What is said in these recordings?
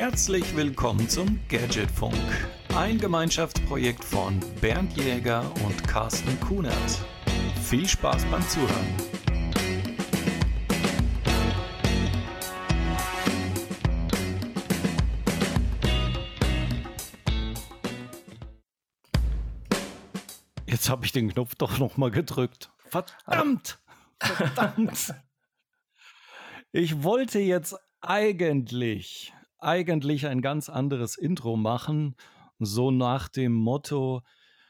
Herzlich willkommen zum Gadgetfunk, ein Gemeinschaftsprojekt von Bernd Jäger und Carsten Kunert. Viel Spaß beim Zuhören. Jetzt habe ich den Knopf doch noch mal gedrückt. Verdammt! Verdammt! Ich wollte jetzt eigentlich eigentlich ein ganz anderes Intro machen, so nach dem Motto,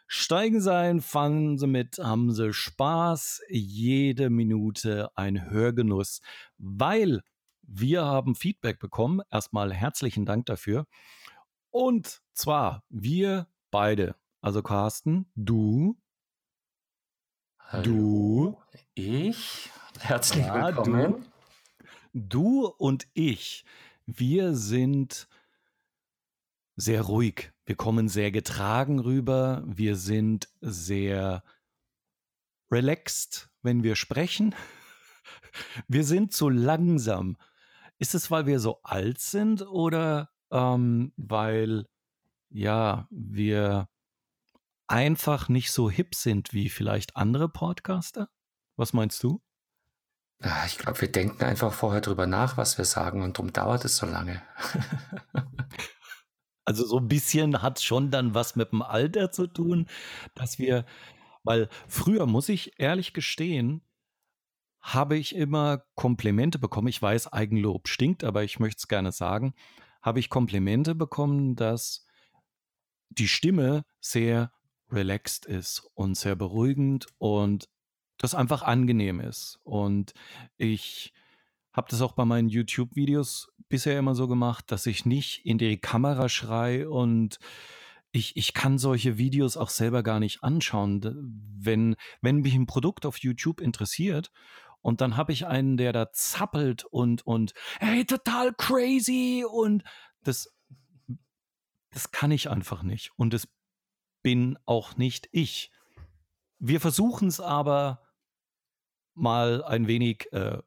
steigen Sie ein, fangen Sie mit, haben Sie Spaß, jede Minute ein Hörgenuss, weil wir haben Feedback bekommen. Erstmal herzlichen Dank dafür. Und zwar wir beide, also Carsten, du, Hallo, du, ich, herzlich ja, willkommen. Du, du und ich wir sind sehr ruhig. Wir kommen sehr getragen rüber. Wir sind sehr relaxed, wenn wir sprechen. Wir sind zu langsam. Ist es, weil wir so alt sind oder ähm, weil ja wir einfach nicht so hip sind wie vielleicht andere Podcaster? Was meinst du? Ah, ich glaube, wir denken einfach vorher drüber nach, was wir sagen und darum dauert es so lange. also so ein bisschen hat schon dann was mit dem Alter zu tun, dass wir, weil früher muss ich ehrlich gestehen, habe ich immer Komplimente bekommen. Ich weiß, Eigenlob stinkt, aber ich möchte es gerne sagen. Habe ich Komplimente bekommen, dass die Stimme sehr relaxed ist und sehr beruhigend und das einfach angenehm ist. Und ich habe das auch bei meinen YouTube-Videos bisher immer so gemacht, dass ich nicht in die Kamera schrei und ich, ich kann solche Videos auch selber gar nicht anschauen. Wenn, wenn mich ein Produkt auf YouTube interessiert und dann habe ich einen, der da zappelt und, und hey, total crazy und das, das kann ich einfach nicht. Und es bin auch nicht ich. Wir versuchen es aber mal ein wenig äh,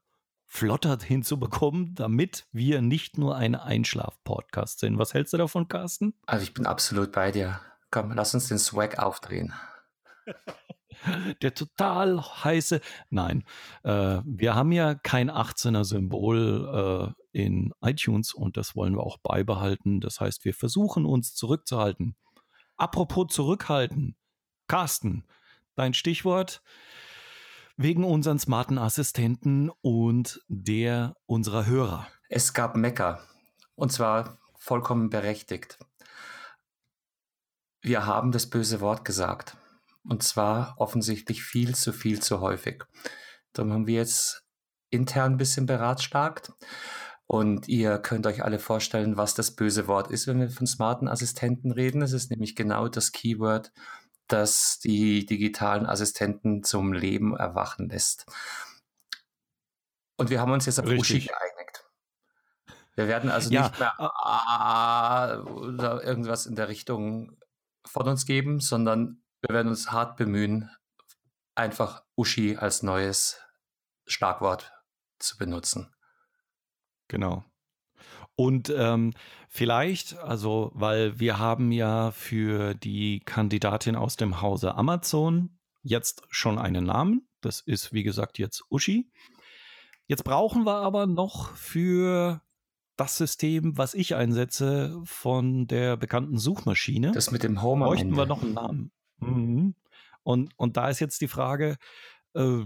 flotter hinzubekommen, damit wir nicht nur ein Einschlaf-Podcast sind. Was hältst du davon, Carsten? Also ich bin absolut bei dir. Komm, lass uns den Swag aufdrehen. Der total heiße. Nein, äh, wir haben ja kein 18er Symbol äh, in iTunes und das wollen wir auch beibehalten. Das heißt, wir versuchen uns zurückzuhalten. Apropos zurückhalten. Carsten, dein Stichwort wegen unseren smarten Assistenten und der unserer Hörer. Es gab Mecker und zwar vollkommen berechtigt. Wir haben das böse Wort gesagt und zwar offensichtlich viel zu viel zu häufig. Darum haben wir jetzt intern ein bisschen beratschlagt und ihr könnt euch alle vorstellen, was das böse Wort ist, wenn wir von smarten Assistenten reden. Es ist nämlich genau das Keyword, das die digitalen Assistenten zum Leben erwachen lässt. Und wir haben uns jetzt auf Richtig. Uschi geeinigt. Wir werden also ja. nicht mehr ah, oder irgendwas in der Richtung von uns geben, sondern wir werden uns hart bemühen, einfach Uschi als neues Schlagwort zu benutzen. Genau. Und ähm, vielleicht, also, weil wir haben ja für die Kandidatin aus dem Hause Amazon jetzt schon einen Namen. Das ist, wie gesagt, jetzt Uschi. Jetzt brauchen wir aber noch für das System, was ich einsetze, von der bekannten Suchmaschine. Das mit dem Home. Bräuchten wir noch einen Namen. Mhm. Und, und da ist jetzt die Frage, äh,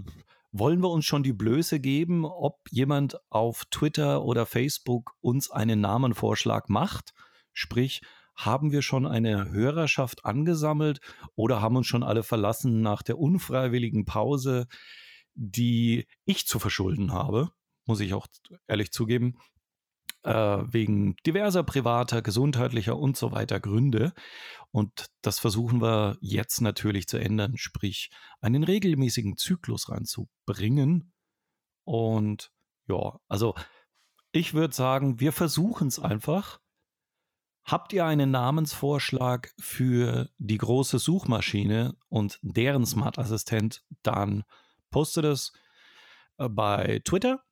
wollen wir uns schon die Blöße geben, ob jemand auf Twitter oder Facebook uns einen Namenvorschlag macht? Sprich, haben wir schon eine Hörerschaft angesammelt oder haben uns schon alle verlassen nach der unfreiwilligen Pause, die ich zu verschulden habe? Muss ich auch ehrlich zugeben äh, wegen diverser privater, gesundheitlicher und so weiter Gründe. Und das versuchen wir jetzt natürlich zu ändern, sprich einen regelmäßigen Zyklus reinzubringen. Und ja, also ich würde sagen, wir versuchen es einfach. Habt ihr einen Namensvorschlag für die große Suchmaschine und deren Smart Assistent, dann postet es äh, bei Twitter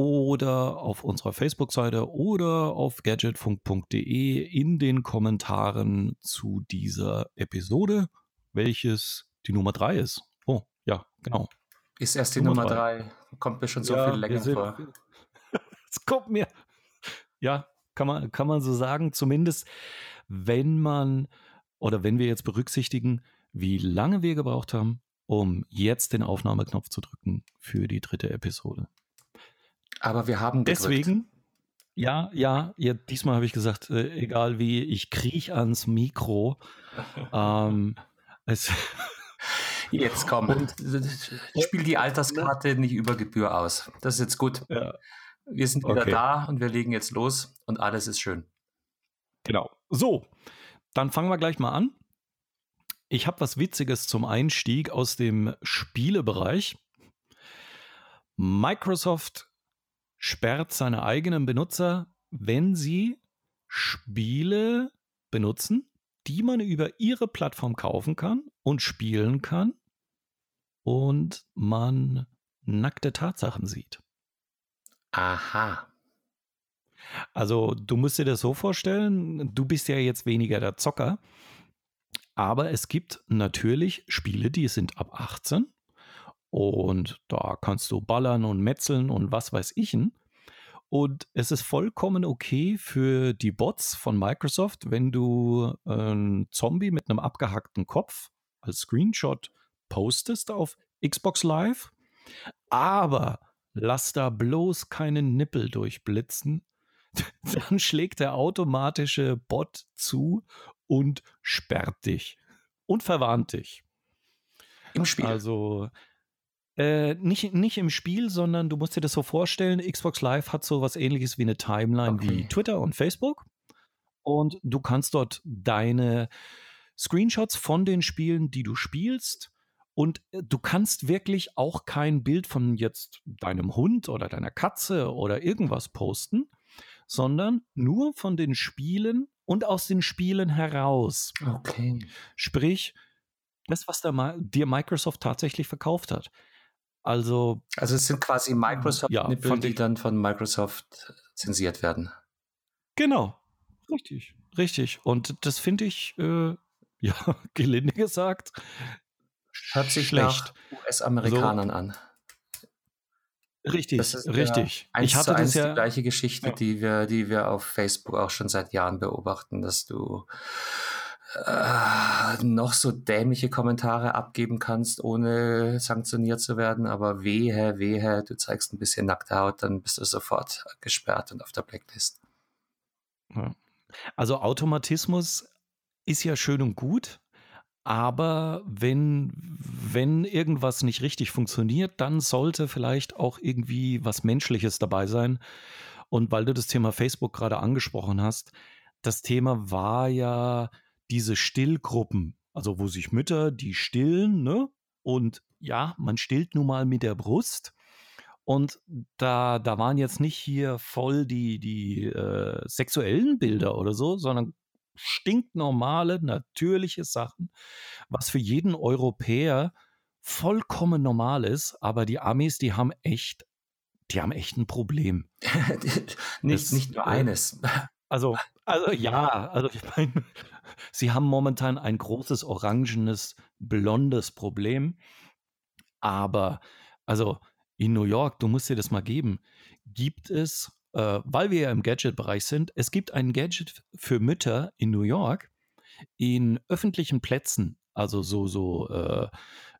oder auf unserer Facebook-Seite oder auf gadgetfunk.de in den Kommentaren zu dieser Episode, welches die Nummer 3 ist. Oh, ja, genau. Ist erst die Nummer 3. Kommt mir schon so ja, viel länger vor. Es kommt mir. Ja, kann man, kann man so sagen. Zumindest, wenn man oder wenn wir jetzt berücksichtigen, wie lange wir gebraucht haben, um jetzt den Aufnahmeknopf zu drücken für die dritte Episode. Aber wir haben gedrückt. Deswegen, ja, ja, ja diesmal habe ich gesagt, äh, egal wie, ich kriech ans Mikro. ähm, es jetzt komm, und, spiel die Alterskarte nicht über Gebühr aus. Das ist jetzt gut. Ja. Wir sind wieder okay. da und wir legen jetzt los und alles ist schön. Genau. So, dann fangen wir gleich mal an. Ich habe was Witziges zum Einstieg aus dem Spielebereich. Microsoft sperrt seine eigenen Benutzer, wenn sie Spiele benutzen, die man über ihre Plattform kaufen kann und spielen kann und man nackte Tatsachen sieht. Aha. Also du musst dir das so vorstellen, du bist ja jetzt weniger der Zocker, aber es gibt natürlich Spiele, die sind ab 18 und da kannst du ballern und metzeln und was weiß ich. Und es ist vollkommen okay für die Bots von Microsoft, wenn du einen Zombie mit einem abgehackten Kopf als Screenshot postest auf Xbox Live. Aber lass da bloß keinen Nippel durchblitzen. Dann schlägt der automatische Bot zu und sperrt dich und verwarnt dich. Im Spiel. Also äh, nicht, nicht im Spiel, sondern du musst dir das so vorstellen, Xbox Live hat so was ähnliches wie eine Timeline okay. wie Twitter und Facebook. Und du kannst dort deine Screenshots von den Spielen, die du spielst, und äh, du kannst wirklich auch kein Bild von jetzt deinem Hund oder deiner Katze oder irgendwas posten, sondern nur von den Spielen und aus den Spielen heraus. Okay. Sprich, das, was dir Microsoft tatsächlich verkauft hat. Also, also es sind quasi Microsoft-Nippel, ja, die dann von Microsoft zensiert werden. Genau, richtig, richtig. Und das finde ich, äh, ja, gelinde gesagt, hört sich schlecht. US-Amerikanern so, an. Richtig, das ist richtig. Ja ich hatte das ja die gleiche Geschichte, ja. die wir, die wir auf Facebook auch schon seit Jahren beobachten, dass du äh, noch so dämliche Kommentare abgeben kannst, ohne sanktioniert zu werden, aber wehe, wehe, du zeigst ein bisschen nackte Haut, dann bist du sofort gesperrt und auf der Blacklist. Also Automatismus ist ja schön und gut, aber wenn, wenn irgendwas nicht richtig funktioniert, dann sollte vielleicht auch irgendwie was Menschliches dabei sein. Und weil du das Thema Facebook gerade angesprochen hast, das Thema war ja diese Stillgruppen, also wo sich Mütter, die stillen, ne? Und ja, man stillt nun mal mit der Brust. Und da, da waren jetzt nicht hier voll die, die äh, sexuellen Bilder oder so, sondern stinknormale, natürliche Sachen, was für jeden Europäer vollkommen normal ist. Aber die Amis, die haben echt, die haben echt ein Problem. nicht, das, nicht nur äh, eines. Also, also ja, also ich meine, sie haben momentan ein großes orangenes, blondes Problem. Aber, also in New York, du musst dir das mal geben, gibt es äh, weil wir ja im Gadget-Bereich sind, es gibt ein Gadget für Mütter in New York in öffentlichen Plätzen, also so, so äh,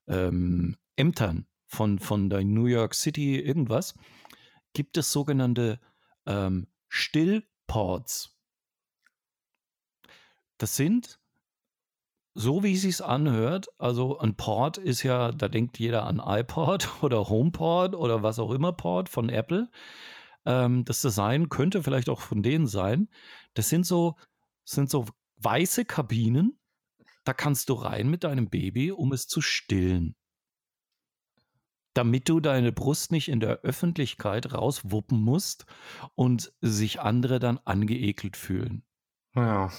ähm, Ämtern von, von der New York City irgendwas, gibt es sogenannte ähm, Stillports. Das sind, so wie es sich anhört, also ein Port ist ja, da denkt jeder an iPod oder HomePod oder was auch immer Port von Apple. Ähm, das Design könnte vielleicht auch von denen sein. Das sind so, sind so weiße Kabinen. Da kannst du rein mit deinem Baby, um es zu stillen. Damit du deine Brust nicht in der Öffentlichkeit rauswuppen musst und sich andere dann angeekelt fühlen. Ja.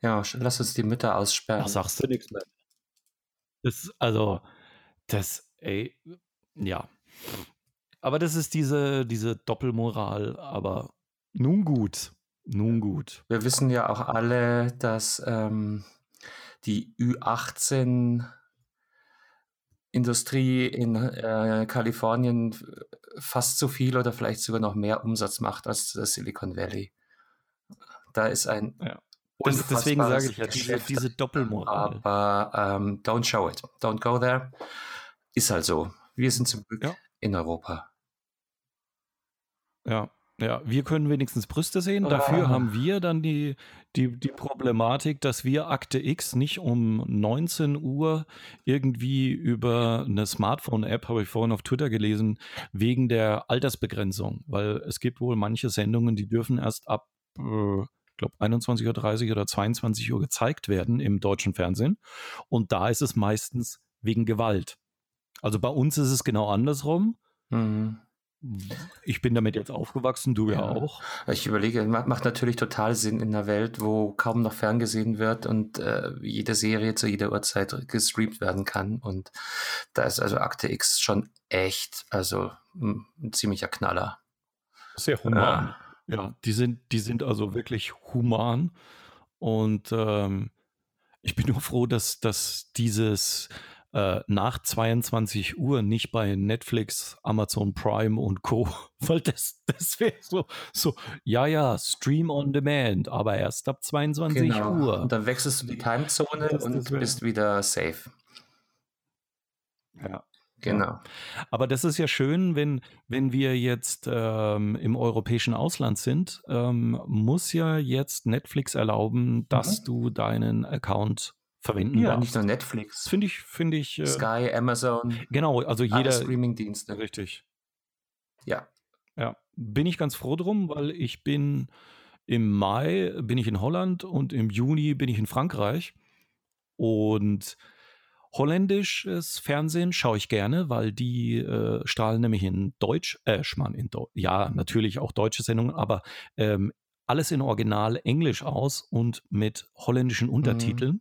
Ja, lass uns die Mütter aussperren. Da sagst du nichts mehr. Das, also, das, ey, ja. aber das ist diese, diese Doppelmoral, aber nun gut. Nun gut. Wir wissen ja auch alle, dass ähm, die Ü18 Industrie in äh, Kalifornien fast so viel oder vielleicht sogar noch mehr Umsatz macht als das Silicon Valley. Da ist ein ja. Das, deswegen sage ich ja, diese, diese Doppelmoral. Aber ähm, don't show it. Don't go there. Ist halt so. Wir sind zum Glück ja. in Europa. Ja, ja, wir können wenigstens Brüste sehen. Dafür haben wir dann die, die, die Problematik, dass wir Akte X nicht um 19 Uhr irgendwie über eine Smartphone-App, habe ich vorhin auf Twitter gelesen, wegen der Altersbegrenzung. Weil es gibt wohl manche Sendungen, die dürfen erst ab, äh, ich glaube, 21.30 Uhr oder 22 Uhr gezeigt werden im deutschen Fernsehen. Und da ist es meistens wegen Gewalt. Also bei uns ist es genau andersrum. Mhm. Ich bin damit jetzt aufgewachsen, du ja, ja auch. Ich überlege, macht natürlich total Sinn in einer Welt, wo kaum noch ferngesehen wird und äh, jede Serie zu jeder Uhrzeit gestreamt werden kann. Und da ist also Akte X schon echt, also ein, ein ziemlicher Knaller. Sehr human. Ja. ja, die sind, die sind also wirklich human. Und ähm, ich bin nur froh, dass, dass dieses äh, nach 22 Uhr nicht bei Netflix, Amazon Prime und Co. Weil das, das wäre so, so, ja, ja, Stream on Demand, aber erst ab 22 genau. Uhr. Und dann wechselst du die Timezone und bist wieder safe. Ja. Genau. Aber das ist ja schön, wenn, wenn wir jetzt ähm, im europäischen Ausland sind, ähm, muss ja jetzt Netflix erlauben, dass mhm. du deinen Account verwenden ja, nicht nur Netflix. Finde ich, finde ich. Äh, Sky, Amazon. Genau, also jeder. Streaming-Dienste. Richtig. Ja. Ja, bin ich ganz froh drum, weil ich bin im Mai bin ich in Holland und im Juni bin ich in Frankreich. Und holländisches Fernsehen schaue ich gerne, weil die äh, strahlen nämlich in Deutsch, äh, Schmarrn, in Deutsch, ja, natürlich auch deutsche Sendungen, aber ähm, alles in Original Englisch aus und mit holländischen mhm. Untertiteln. Mhm.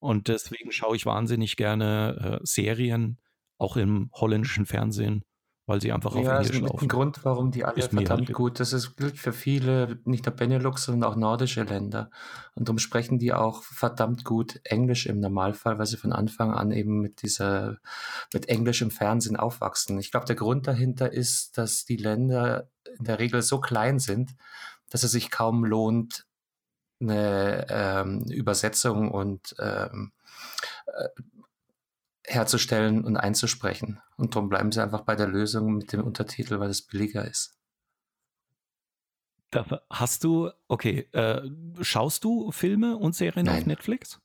Und deswegen schaue ich wahnsinnig gerne äh, Serien, auch im holländischen Fernsehen, weil sie einfach auf ja, Englisch laufen. Ja, ein Grund, warum die alle ist verdammt halt gut. Das ist, gilt für viele, nicht nur Benelux, sondern auch nordische Länder. Und darum sprechen die auch verdammt gut Englisch im Normalfall, weil sie von Anfang an eben mit dieser, mit Englisch im Fernsehen aufwachsen. Ich glaube, der Grund dahinter ist, dass die Länder in der Regel so klein sind, dass es sich kaum lohnt, eine ähm, Übersetzung und ähm, äh, herzustellen und einzusprechen. Und darum bleiben sie einfach bei der Lösung mit dem Untertitel, weil es billiger ist. Hast du, okay, äh, schaust du Filme und Serien Nein. auf Netflix?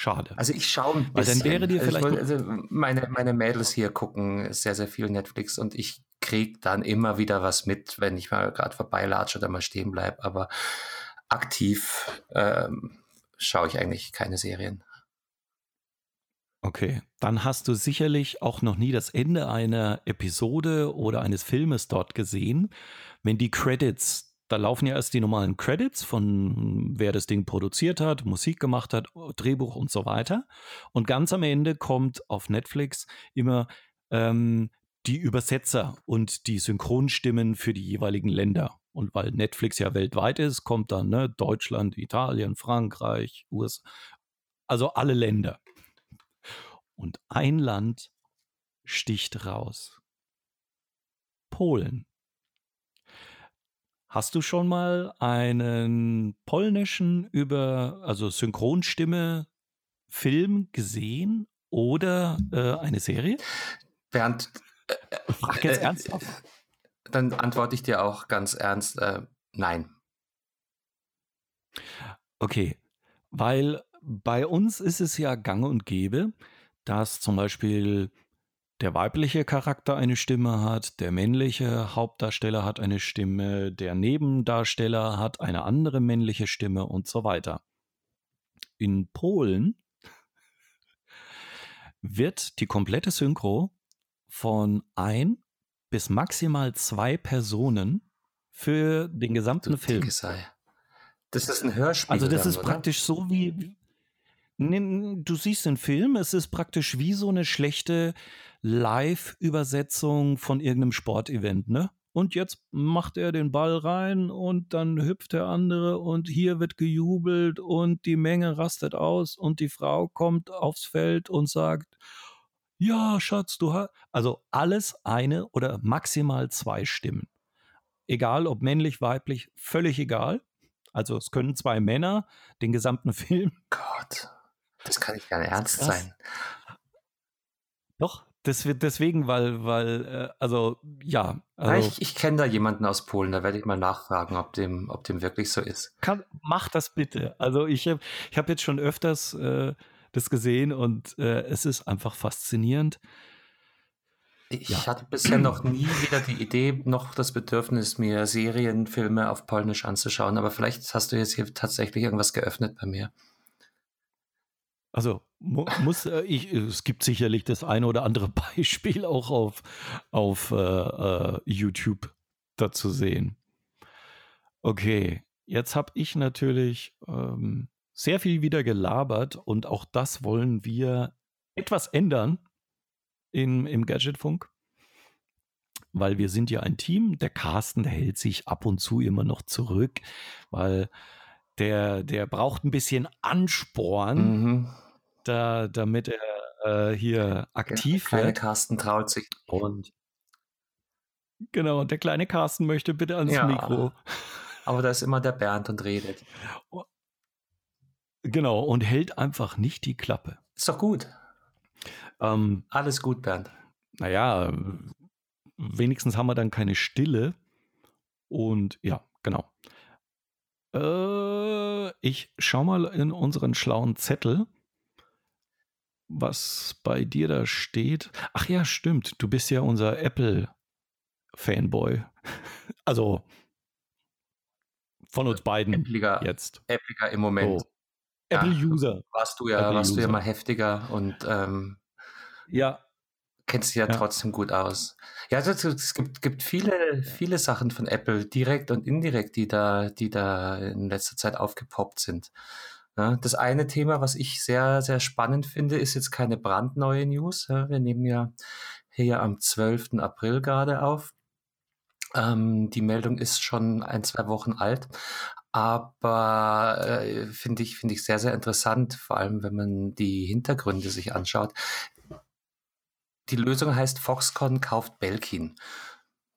Schade. Also ich schaue ein bisschen. Weil dann wäre dir vielleicht. Also, also meine, meine Mädels hier gucken sehr, sehr viel Netflix und ich kriege dann immer wieder was mit, wenn ich mal gerade vorbeilatsche oder mal stehen bleibe. Aber aktiv ähm, schaue ich eigentlich keine Serien. Okay, dann hast du sicherlich auch noch nie das Ende einer Episode oder eines Filmes dort gesehen. Wenn die Credits da laufen ja erst die normalen Credits von wer das Ding produziert hat, Musik gemacht hat, Drehbuch und so weiter. Und ganz am Ende kommt auf Netflix immer ähm, die Übersetzer und die Synchronstimmen für die jeweiligen Länder. Und weil Netflix ja weltweit ist, kommt dann ne, Deutschland, Italien, Frankreich, USA, also alle Länder. Und ein Land sticht raus. Polen. Hast du schon mal einen polnischen über, also Synchronstimme Film gesehen oder äh, eine Serie? Bernd, äh, Frag jetzt äh, ernsthaft. Dann antworte ich dir auch ganz ernst, äh, nein. Okay, weil bei uns ist es ja gang und gäbe, dass zum Beispiel der weibliche Charakter eine Stimme hat, der männliche Hauptdarsteller hat eine Stimme, der Nebendarsteller hat eine andere männliche Stimme und so weiter. In Polen wird die komplette Synchro von ein bis maximal zwei Personen für den gesamten du Film. Das ist ein Hörspiel. Also das dann, ist praktisch so wie, du siehst den Film, es ist praktisch wie so eine schlechte Live-Übersetzung von irgendeinem Sportevent, ne? Und jetzt macht er den Ball rein und dann hüpft der andere und hier wird gejubelt und die Menge rastet aus und die Frau kommt aufs Feld und sagt, ja, Schatz, du hast. Also alles eine oder maximal zwei Stimmen. Egal ob männlich, weiblich, völlig egal. Also es können zwei Männer den gesamten Film. Gott, das kann nicht gar nicht ernst sein. Doch, das deswegen, weil, weil, äh, also ja. Also, ich, ich kenne da jemanden aus Polen, da werde ich mal nachfragen, ob dem, ob dem wirklich so ist. Kann, mach das bitte. Also ich habe ich hab jetzt schon öfters äh, das gesehen und äh, es ist einfach faszinierend. Ich ja. hatte bisher noch nie wieder die Idee, noch das Bedürfnis, mir Serienfilme auf Polnisch anzuschauen, aber vielleicht hast du jetzt hier tatsächlich irgendwas geöffnet bei mir. Also mu muss äh, ich, es gibt sicherlich das eine oder andere Beispiel auch auf, auf äh, äh, YouTube dazu sehen. Okay, jetzt habe ich natürlich ähm, sehr viel wieder gelabert und auch das wollen wir etwas ändern in, im Gadgetfunk. Weil wir sind ja ein Team. Der Carsten, der hält sich ab und zu immer noch zurück, weil der, der braucht ein bisschen Ansporn, mhm. da, damit er äh, hier aktiv der kleine wird. Carsten traut sich. Und genau, der kleine Carsten möchte bitte ans ja, Mikro. Aber da ist immer der Bernd und redet. Genau, und hält einfach nicht die Klappe. Ist doch gut. Ähm, Alles gut, Bernd. Naja, wenigstens haben wir dann keine Stille. Und ja, genau. Äh, ich schau mal in unseren schlauen Zettel, was bei dir da steht. Ach ja, stimmt. Du bist ja unser Apple-Fanboy. Also von uns beiden Appliger, jetzt. Appliger im Moment. Oh. Apple-User. warst du ja, warst du ja mal heftiger und ähm, ja. Kennst dich ja, ja, trotzdem gut aus. Ja, also, es gibt, gibt viele, viele Sachen von Apple, direkt und indirekt, die da, die da in letzter Zeit aufgepoppt sind. Das eine Thema, was ich sehr, sehr spannend finde, ist jetzt keine brandneue News. Wir nehmen ja hier am 12. April gerade auf. Ähm, die Meldung ist schon ein, zwei Wochen alt, aber äh, finde ich, finde ich sehr, sehr interessant, vor allem wenn man die Hintergründe sich anschaut. Die Lösung heißt Foxconn kauft Belkin.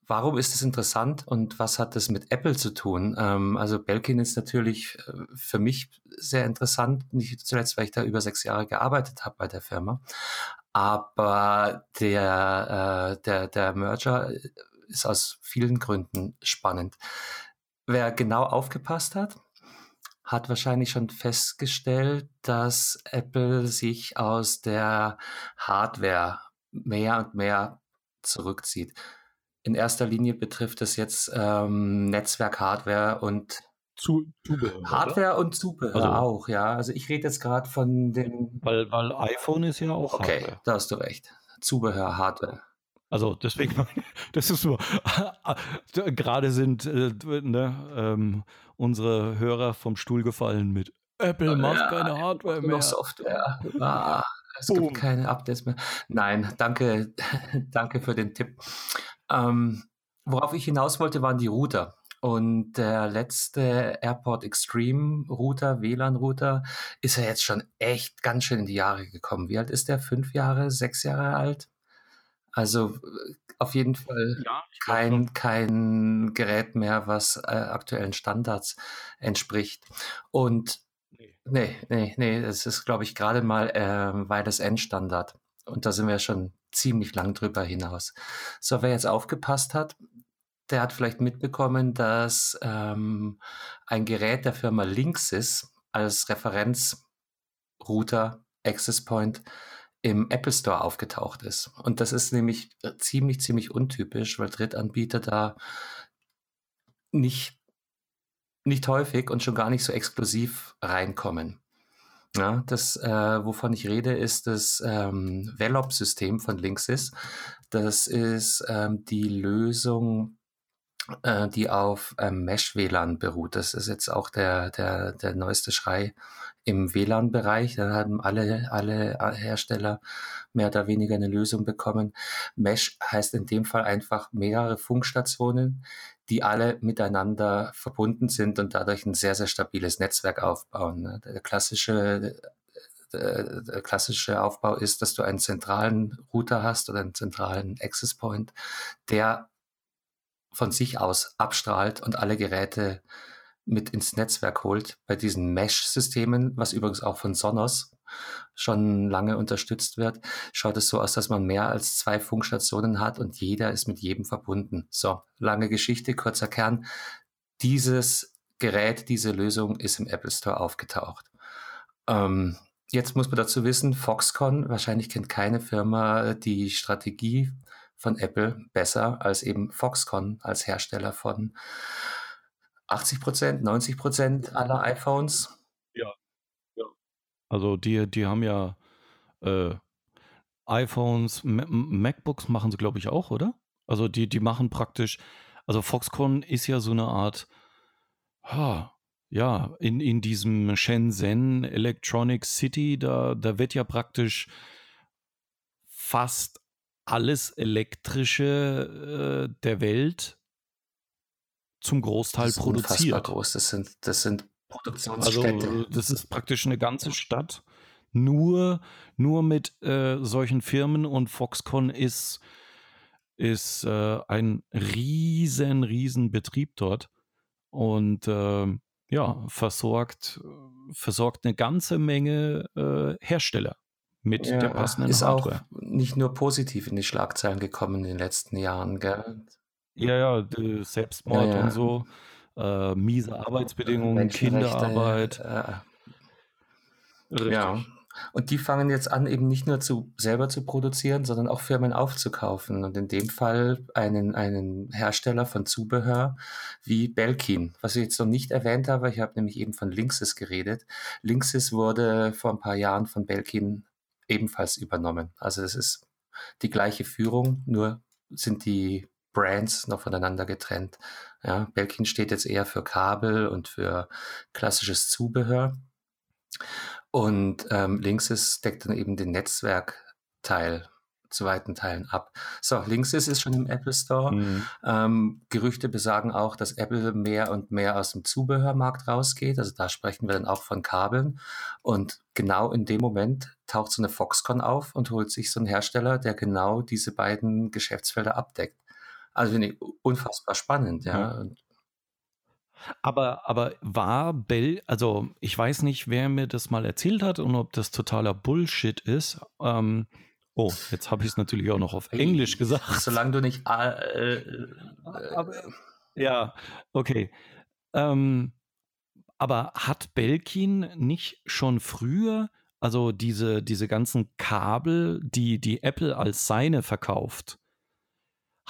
Warum ist das interessant und was hat das mit Apple zu tun? Ähm, also Belkin ist natürlich äh, für mich sehr interessant, nicht zuletzt, weil ich da über sechs Jahre gearbeitet habe bei der Firma. Aber der, äh, der, der Merger ist aus vielen Gründen spannend. Wer genau aufgepasst hat, hat wahrscheinlich schon festgestellt, dass Apple sich aus der Hardware mehr und mehr zurückzieht. In erster Linie betrifft es jetzt ähm, Netzwerk-Hardware und Zu Zubehör. Hardware oder? und Zubehör also, auch, ja. Also ich rede jetzt gerade von den. Weil, weil iPhone ist ja auch okay, Hardware. da hast du recht. Zubehör, Hardware. Also deswegen, das ist so, gerade sind äh, ne, ähm, unsere Hörer vom Stuhl gefallen mit Apple macht ja, keine Hardware mehr. Software. Ah, es Boom. gibt keine Updates mehr. Nein, danke, danke für den Tipp. Ähm, worauf ich hinaus wollte, waren die Router. Und der letzte Airport Extreme Router, WLAN-Router, ist ja jetzt schon echt ganz schön in die Jahre gekommen. Wie alt ist der? Fünf Jahre, sechs Jahre alt? Also auf jeden Fall ja, kein, kein Gerät mehr, was äh, aktuellen Standards entspricht. Und nee, nee, nee, es ist, glaube ich, gerade mal äh, Wireless Endstandard. Und da sind wir schon ziemlich lang drüber hinaus. So, wer jetzt aufgepasst hat, der hat vielleicht mitbekommen, dass ähm, ein Gerät der Firma Linksys als Referenzrouter Access Point im Apple Store aufgetaucht ist. Und das ist nämlich äh, ziemlich, ziemlich untypisch, weil Drittanbieter da nicht, nicht häufig und schon gar nicht so exklusiv reinkommen. Ja, das, äh, wovon ich rede, ist das ähm, Velop-System von Linksys. Das ist ähm, die Lösung äh, die auf ähm, Mesh-WLAN beruht. Das ist jetzt auch der, der, der neueste Schrei im WLAN-Bereich. Da haben alle, alle Hersteller mehr oder weniger eine Lösung bekommen. Mesh heißt in dem Fall einfach mehrere Funkstationen, die alle miteinander verbunden sind und dadurch ein sehr, sehr stabiles Netzwerk aufbauen. Ne? Der klassische äh, der klassische Aufbau ist, dass du einen zentralen Router hast oder einen zentralen Access Point, der von sich aus abstrahlt und alle Geräte mit ins Netzwerk holt. Bei diesen Mesh-Systemen, was übrigens auch von Sonos schon lange unterstützt wird, schaut es so aus, dass man mehr als zwei Funkstationen hat und jeder ist mit jedem verbunden. So, lange Geschichte, kurzer Kern. Dieses Gerät, diese Lösung ist im Apple Store aufgetaucht. Ähm, jetzt muss man dazu wissen, Foxconn, wahrscheinlich kennt keine Firma die Strategie von Apple besser als eben Foxconn als Hersteller von 80 Prozent, 90 Prozent aller iPhones. Also die, die haben ja äh, iPhones, Ma MacBooks machen sie, glaube ich, auch, oder? Also die, die machen praktisch, also Foxconn ist ja so eine Art, ha, ja, in, in diesem Shenzhen Electronic City, da, da wird ja praktisch fast alles Elektrische äh, der Welt zum Großteil das ist produziert. groß. Das sind, das sind Produktionsstädte. Also, das ist praktisch eine ganze Stadt. Nur, nur mit äh, solchen Firmen und Foxconn ist, ist äh, ein riesen, riesen Betrieb dort. Und äh, ja, versorgt, versorgt eine ganze Menge äh, Hersteller mit ja, der passenden ist Hardware. auch nicht nur positiv in die Schlagzeilen gekommen in den letzten Jahren, gell? Ja, ja, Selbstmord ja, ja. und so, äh, miese Arbeitsbedingungen, Kinderarbeit. Äh, ja. Und die fangen jetzt an, eben nicht nur zu, selber zu produzieren, sondern auch Firmen aufzukaufen. Und in dem Fall einen, einen Hersteller von Zubehör wie Belkin. Was ich jetzt noch nicht erwähnt habe, ich habe nämlich eben von Linksys geredet. Linksys wurde vor ein paar Jahren von Belkin ebenfalls übernommen. Also es ist die gleiche Führung, nur sind die Brands noch voneinander getrennt. Ja, Belkin steht jetzt eher für Kabel und für klassisches Zubehör. Und ähm, Linksys deckt dann eben den Netzwerkteil zu weiten Teilen ab. So, Linksys ist schon im Apple Store. Mhm. Ähm, Gerüchte besagen auch, dass Apple mehr und mehr aus dem Zubehörmarkt rausgeht. Also da sprechen wir dann auch von Kabeln. Und genau in dem Moment taucht so eine Foxconn auf und holt sich so einen Hersteller, der genau diese beiden Geschäftsfelder abdeckt. Also finde ich unfassbar spannend, ja. Mhm. Aber, aber war Bell, also ich weiß nicht, wer mir das mal erzählt hat und ob das totaler Bullshit ist. Ähm, Oh, jetzt habe ich es natürlich auch noch auf Englisch gesagt. Solange du nicht. Äh, äh, aber, ja, okay. Ähm, aber hat Belkin nicht schon früher, also diese, diese ganzen Kabel, die, die Apple als seine verkauft,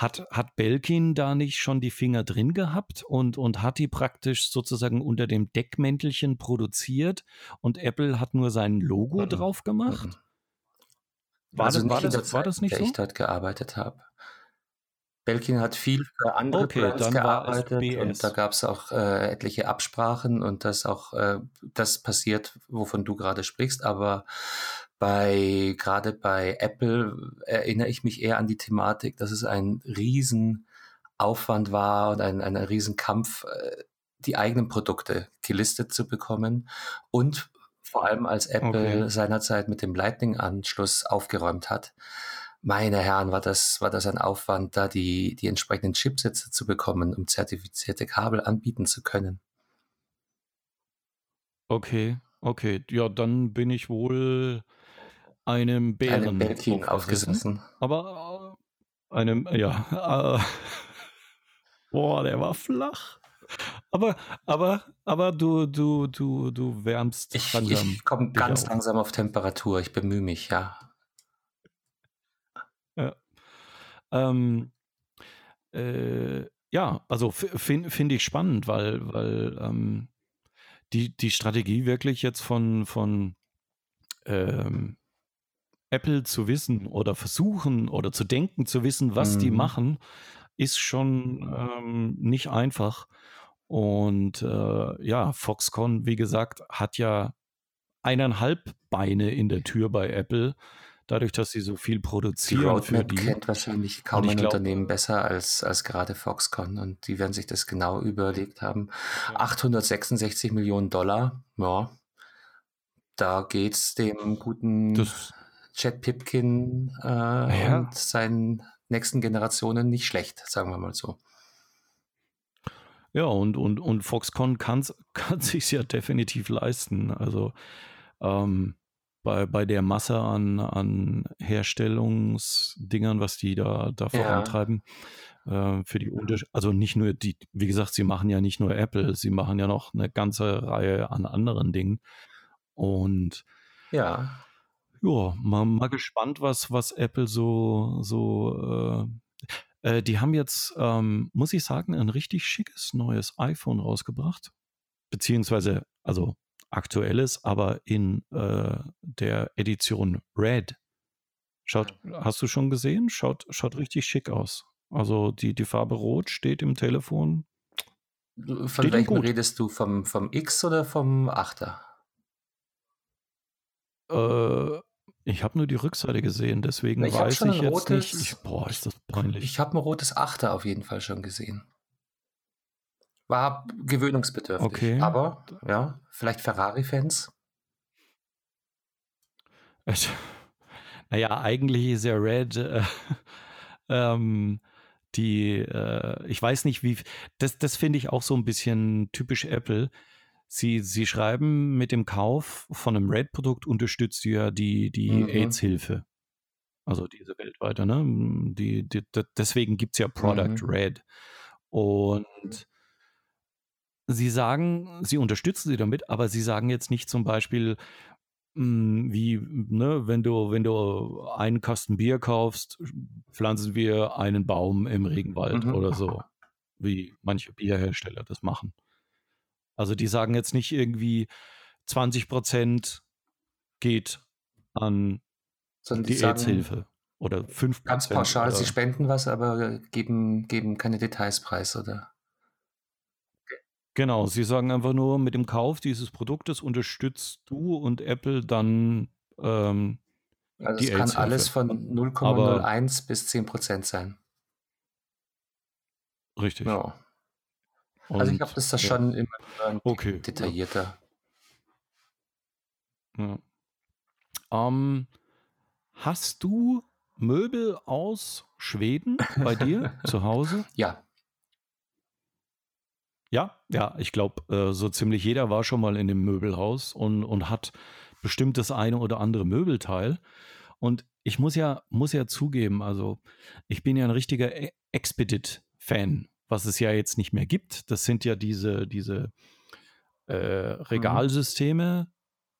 hat, hat Belkin da nicht schon die Finger drin gehabt und, und hat die praktisch sozusagen unter dem Deckmäntelchen produziert und Apple hat nur sein Logo mhm. drauf gemacht? Mhm. War, also das, war, das, Zeit, war das nicht so? ich dort gearbeitet habe. Belkin hat viel für andere okay, Brands gearbeitet und da gab es auch äh, etliche Absprachen und das auch äh, das passiert, wovon du gerade sprichst, aber bei gerade bei Apple erinnere ich mich eher an die Thematik, dass es ein Riesenaufwand war und ein, ein Riesenkampf, äh, die eigenen Produkte gelistet zu bekommen und vor allem als Apple okay. seinerzeit mit dem Lightning-Anschluss aufgeräumt hat. Meine Herren, war das, war das ein Aufwand, da die, die entsprechenden Chipsätze zu bekommen, um zertifizierte Kabel anbieten zu können. Okay, okay. Ja, dann bin ich wohl einem Bären Bärchen aufgesessen. Aber äh, einem, ja. Äh, boah, der war flach. Aber, aber, aber du, du, du, du wärmst ich, langsam. Ich komme ganz auf. langsam auf Temperatur. Ich bemühe mich, ja. Ja. Ähm, äh, ja, also finde find ich spannend, weil, weil ähm, die, die Strategie wirklich jetzt von, von ähm, Apple zu wissen oder versuchen oder zu denken zu wissen, was mhm. die machen, ist schon ähm, nicht einfach. Und äh, ja, Foxconn, wie gesagt, hat ja eineinhalb Beine in der Tür bei Apple, dadurch, dass sie so viel produzieren. Die Roadmap die. kennt wahrscheinlich kaum ein glaub, Unternehmen besser als, als gerade Foxconn und die werden sich das genau überlegt haben. Ja. 866 Millionen Dollar, ja, da geht es dem guten das, Chad Pipkin äh, ja. und seinen nächsten Generationen nicht schlecht, sagen wir mal so. Ja, und, und, und Foxconn kann sich ja definitiv leisten. Also ähm, bei, bei der Masse an, an Herstellungsdingern, was die da, da vorantreiben, ja. äh, für die Unterschiede, also nicht nur die, wie gesagt, sie machen ja nicht nur Apple, sie machen ja noch eine ganze Reihe an anderen Dingen. Und ja. Ja, mal, mal gespannt, was, was Apple so, so äh, äh, die haben jetzt, ähm, muss ich sagen, ein richtig schickes neues iPhone rausgebracht. Beziehungsweise, also aktuelles, aber in äh, der Edition Red. Schaut, hast du schon gesehen? Schaut, schaut richtig schick aus. Also die, die Farbe Rot steht im Telefon. Von steht welchem redest du? Vom, vom X oder vom 8er? Äh, ich habe nur die Rückseite gesehen, deswegen ich weiß ich jetzt rotes, nicht. Ich, boah, ist das peinlich. Ich habe ein rotes Achter auf jeden Fall schon gesehen. War gewöhnungsbedürftig. Okay. Aber, ja, vielleicht Ferrari-Fans? Naja, eigentlich ist ja Red äh, ähm, die, äh, ich weiß nicht, wie, das, das finde ich auch so ein bisschen typisch Apple. Sie, Sie schreiben, mit dem Kauf von einem Red-Produkt unterstützt du ja die, die mhm. AIDS-Hilfe. Also diese weltweite, ne? Die, die, deswegen gibt es ja Product mhm. Red. Und Sie sagen, Sie unterstützen sie damit, aber Sie sagen jetzt nicht zum Beispiel, hm, wie, ne, wenn du, wenn du einen Kasten Bier kaufst, pflanzen wir einen Baum im Regenwald mhm. oder so, wie manche Bierhersteller das machen. Also die sagen jetzt nicht irgendwie 20 Prozent geht an Sondern die, die AIDS-Hilfe oder 5% Ganz pauschal, oder? sie spenden was, aber geben, geben keine Details preis, oder? Genau, sie sagen einfach nur, mit dem Kauf dieses Produktes unterstützt du und Apple dann ähm, also die es kann alles von 0,01 bis 10 Prozent sein. Richtig. Ja. Also ich glaube, das ist das ja. schon immer okay. detaillierter. Ja. Ähm, hast du Möbel aus Schweden bei dir zu Hause? Ja. Ja, ja, ich glaube, äh, so ziemlich jeder war schon mal in dem Möbelhaus und, und hat bestimmt das eine oder andere Möbelteil. Und ich muss ja, muss ja zugeben, also ich bin ja ein richtiger e Expedit-Fan, was es ja jetzt nicht mehr gibt. Das sind ja diese, diese äh, mhm. Regalsysteme,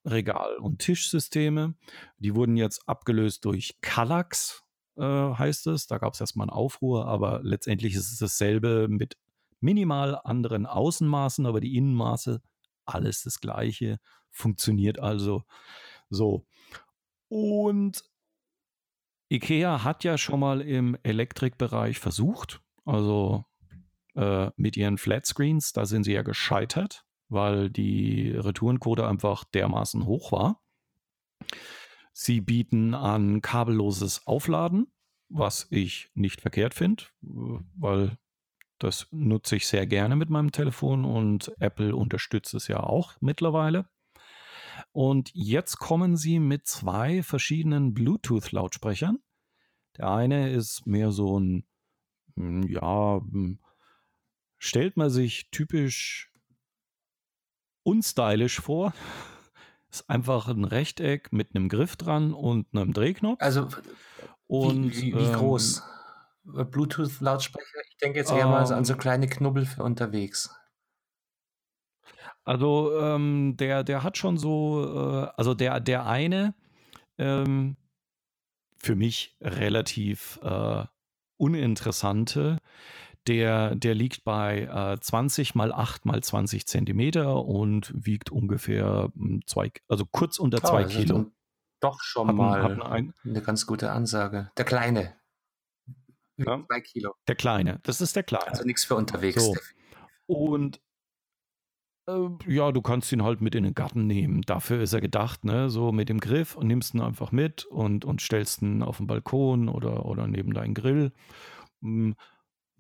Regal- und Tischsysteme. Die wurden jetzt abgelöst durch Kallax, äh, heißt es. Da gab es erstmal einen Aufruhr, aber letztendlich ist es dasselbe mit minimal anderen Außenmaßen, aber die Innenmaße alles das gleiche, funktioniert also so. Und IKEA hat ja schon mal im Elektrikbereich versucht, also äh, mit ihren Flatscreens, da sind sie ja gescheitert, weil die Retourenquote einfach dermaßen hoch war. Sie bieten an kabelloses Aufladen, was ich nicht verkehrt finde, weil das nutze ich sehr gerne mit meinem Telefon und Apple unterstützt es ja auch mittlerweile. Und jetzt kommen sie mit zwei verschiedenen Bluetooth-Lautsprechern. Der eine ist mehr so ein, hm, ja, hm, stellt man sich typisch unstylisch vor. Ist einfach ein Rechteck mit einem Griff dran und einem Drehknopf. Also, und, wie, wie, wie ähm, groß? Bluetooth-Lautsprecher? Ich denke jetzt eher mal an so ähm. kleine Knubbel für unterwegs. Also ähm, der, der hat schon so, äh, also der, der eine ähm, für mich relativ äh, uninteressante, der, der liegt bei äh, 20 mal 8 mal 20 Zentimeter und wiegt ungefähr hm, zwei, also kurz unter oh, zwei Kilo. Doch schon hat mal ein, ein, eine ganz gute Ansage. Der kleine. Ja. Zwei Kilo. Der kleine, das ist der kleine. Also nichts für unterwegs. So. Und äh, ja, du kannst ihn halt mit in den Garten nehmen. Dafür ist er gedacht, ne? So mit dem Griff und nimmst ihn einfach mit und, und stellst ihn auf den Balkon oder, oder neben deinen Grill.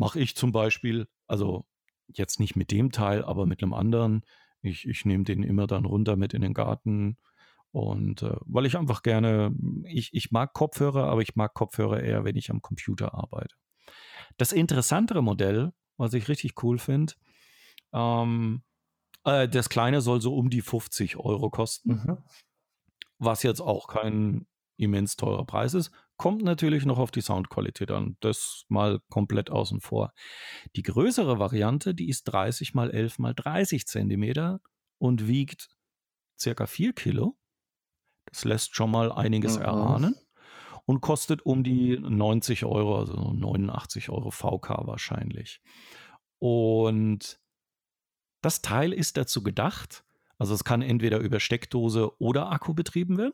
Mache ich zum Beispiel, also jetzt nicht mit dem Teil, aber mit einem anderen. Ich, ich nehme den immer dann runter mit in den Garten. Und äh, weil ich einfach gerne, ich, ich mag Kopfhörer, aber ich mag Kopfhörer eher, wenn ich am Computer arbeite. Das interessantere Modell, was ich richtig cool finde, ähm, äh, das kleine soll so um die 50 Euro kosten, Mhm. was jetzt auch kein immens teurer Preis ist. Kommt natürlich noch auf die Soundqualität an. Das mal komplett außen vor. Die größere Variante, die ist 30 mal 11 mal 30 Zentimeter und wiegt circa 4 Kilo. Das lässt schon mal einiges Mhm. erahnen und kostet um die 90 Euro, also 89 Euro VK wahrscheinlich. Und das Teil ist dazu gedacht, also es kann entweder über Steckdose oder Akku betrieben werden.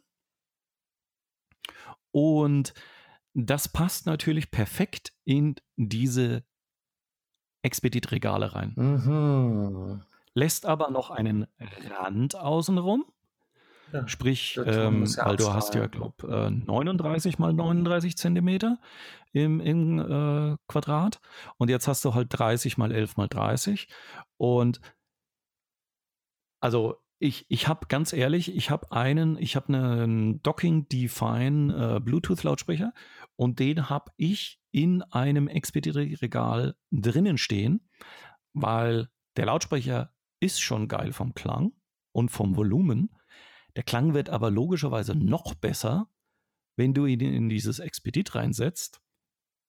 Und das passt natürlich perfekt in diese Expedit-Regale rein. Mhm. Lässt aber noch einen Rand außenrum. Ja. Sprich, ähm, ja weil du hast ja, glaube äh, 39 mal 39 Zentimeter im, im äh, Quadrat. Und jetzt hast du halt 30 mal 11 mal 30. Und also ich, ich habe ganz ehrlich, ich habe einen, ich habe einen Docking Define äh, Bluetooth Lautsprecher und den habe ich in einem Expedit-Regal drinnen stehen, weil der Lautsprecher ist schon geil vom Klang und vom Volumen. Der Klang wird aber logischerweise noch besser, wenn du ihn in dieses Expedit reinsetzt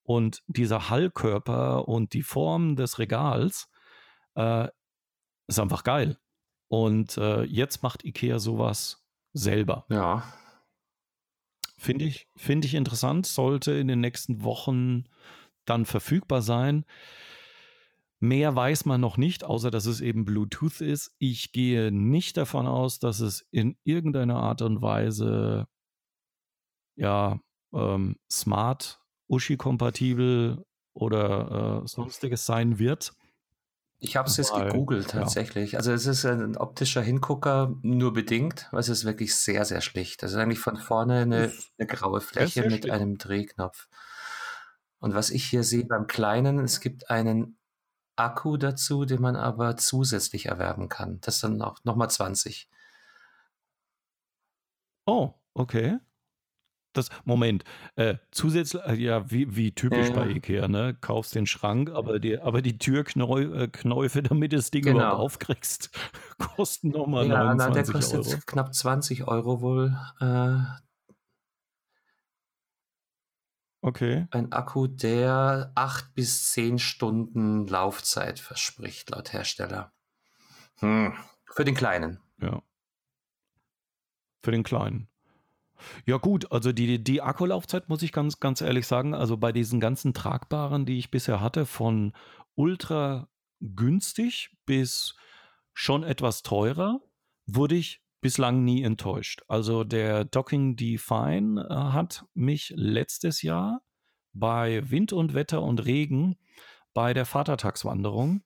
und dieser Hallkörper und die Form des Regals äh, ist einfach geil. Und äh, jetzt macht IKEA sowas selber. Ja. Finde ich, finde ich interessant, sollte in den nächsten Wochen dann verfügbar sein. Mehr weiß man noch nicht, außer dass es eben Bluetooth ist. Ich gehe nicht davon aus, dass es in irgendeiner Art und Weise ja ähm, smart, Uschi-kompatibel oder äh, sonstiges sein wird. Ich habe es jetzt gegoogelt ja. tatsächlich. Also es ist ein optischer Hingucker, nur bedingt, weil es ist wirklich sehr, sehr schlicht. Also eigentlich von vorne eine, Ist- eine graue ist Fläche mit schlicht. einem Drehknopf. Und was ich hier sehe beim kleinen, es gibt einen Akku dazu, den man aber zusätzlich erwerben kann. Das ist dann auch nochmal 20. Oh, okay. Das, Moment, äh, zusätzlich, äh, ja, wie, wie typisch Ja, bei ja. Ikea, ne? Kaufst den Schrank, aber die, aber die Türknäufe, damit du das Ding überhaupt Genau. aufkriegst, kosten nochmal Ja, na, der 29 kostet Euro. knapp 20 Euro wohl. Äh, Okay. ein Akku, der 8 bis 10 Stunden Laufzeit verspricht, laut Hersteller. Hm. Für den kleinen. Ja. Für den kleinen. Ja, gut, also die, die Akkulaufzeit muss ich ganz, ganz ehrlich sagen, also bei diesen ganzen tragbaren, die ich bisher hatte, von ultra günstig bis schon etwas teurer, wurde ich bislang nie enttäuscht. Also der Docking Define äh, hat mich letztes Jahr bei Wind und Wetter und Regen bei der Vatertagswanderung,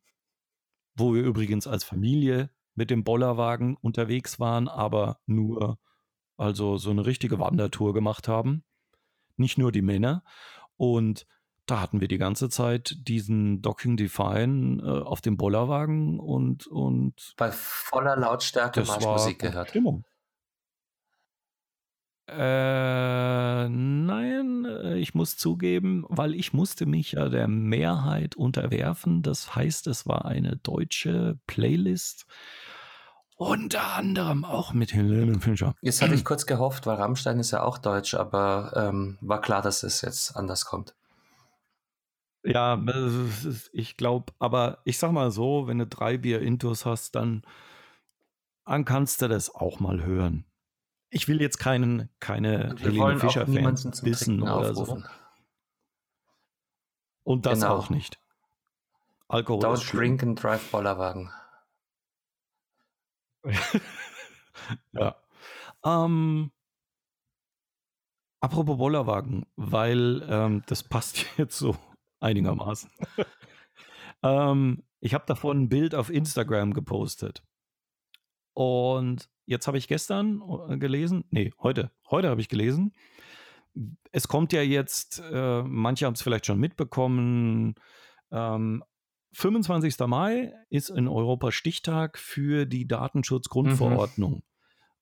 wo wir übrigens als Familie mit dem Bollerwagen unterwegs waren, aber nur also so eine richtige Wandertour gemacht haben. Nicht nur die Männer. Und da hatten wir die ganze Zeit diesen Docking Define äh, auf dem Bollerwagen und, und Bei voller Lautstärke das war Marschmusik gute gehört. Stimmung. Äh, nein, äh, ich muss zugeben, weil ich musste mich ja der Mehrheit unterwerfen. Das heißt, es war eine deutsche Playlist. Unter anderem auch mit Helene Fischer. Jetzt hatte ich kurz gehofft, weil Rammstein ist ja auch deutsch, aber ähm, war klar, dass es jetzt anders kommt. Ja, ist- ich glaube, aber ich sag mal so, wenn du drei Bier Intus hast, dann, dann kannst du das auch mal hören. Ich will jetzt keinen, keine Helene wollen auch Fischer niemanden Fans zum wissen Trinken oder so. Und das Genau. auch nicht. Alkohol ist Don't drink and drive Bollerwagen. Ja. Ähm, apropos Bollerwagen, weil ähm, das passt jetzt so einigermaßen. ähm, ich habe davon ein Bild auf Instagram gepostet. Und jetzt habe ich gestern äh, gelesen, nee, heute, heute habe ich gelesen, es kommt ja jetzt, äh, manche haben es vielleicht schon mitbekommen, ähm, 25. Mai ist in Europa Stichtag für die Datenschutzgrundverordnung.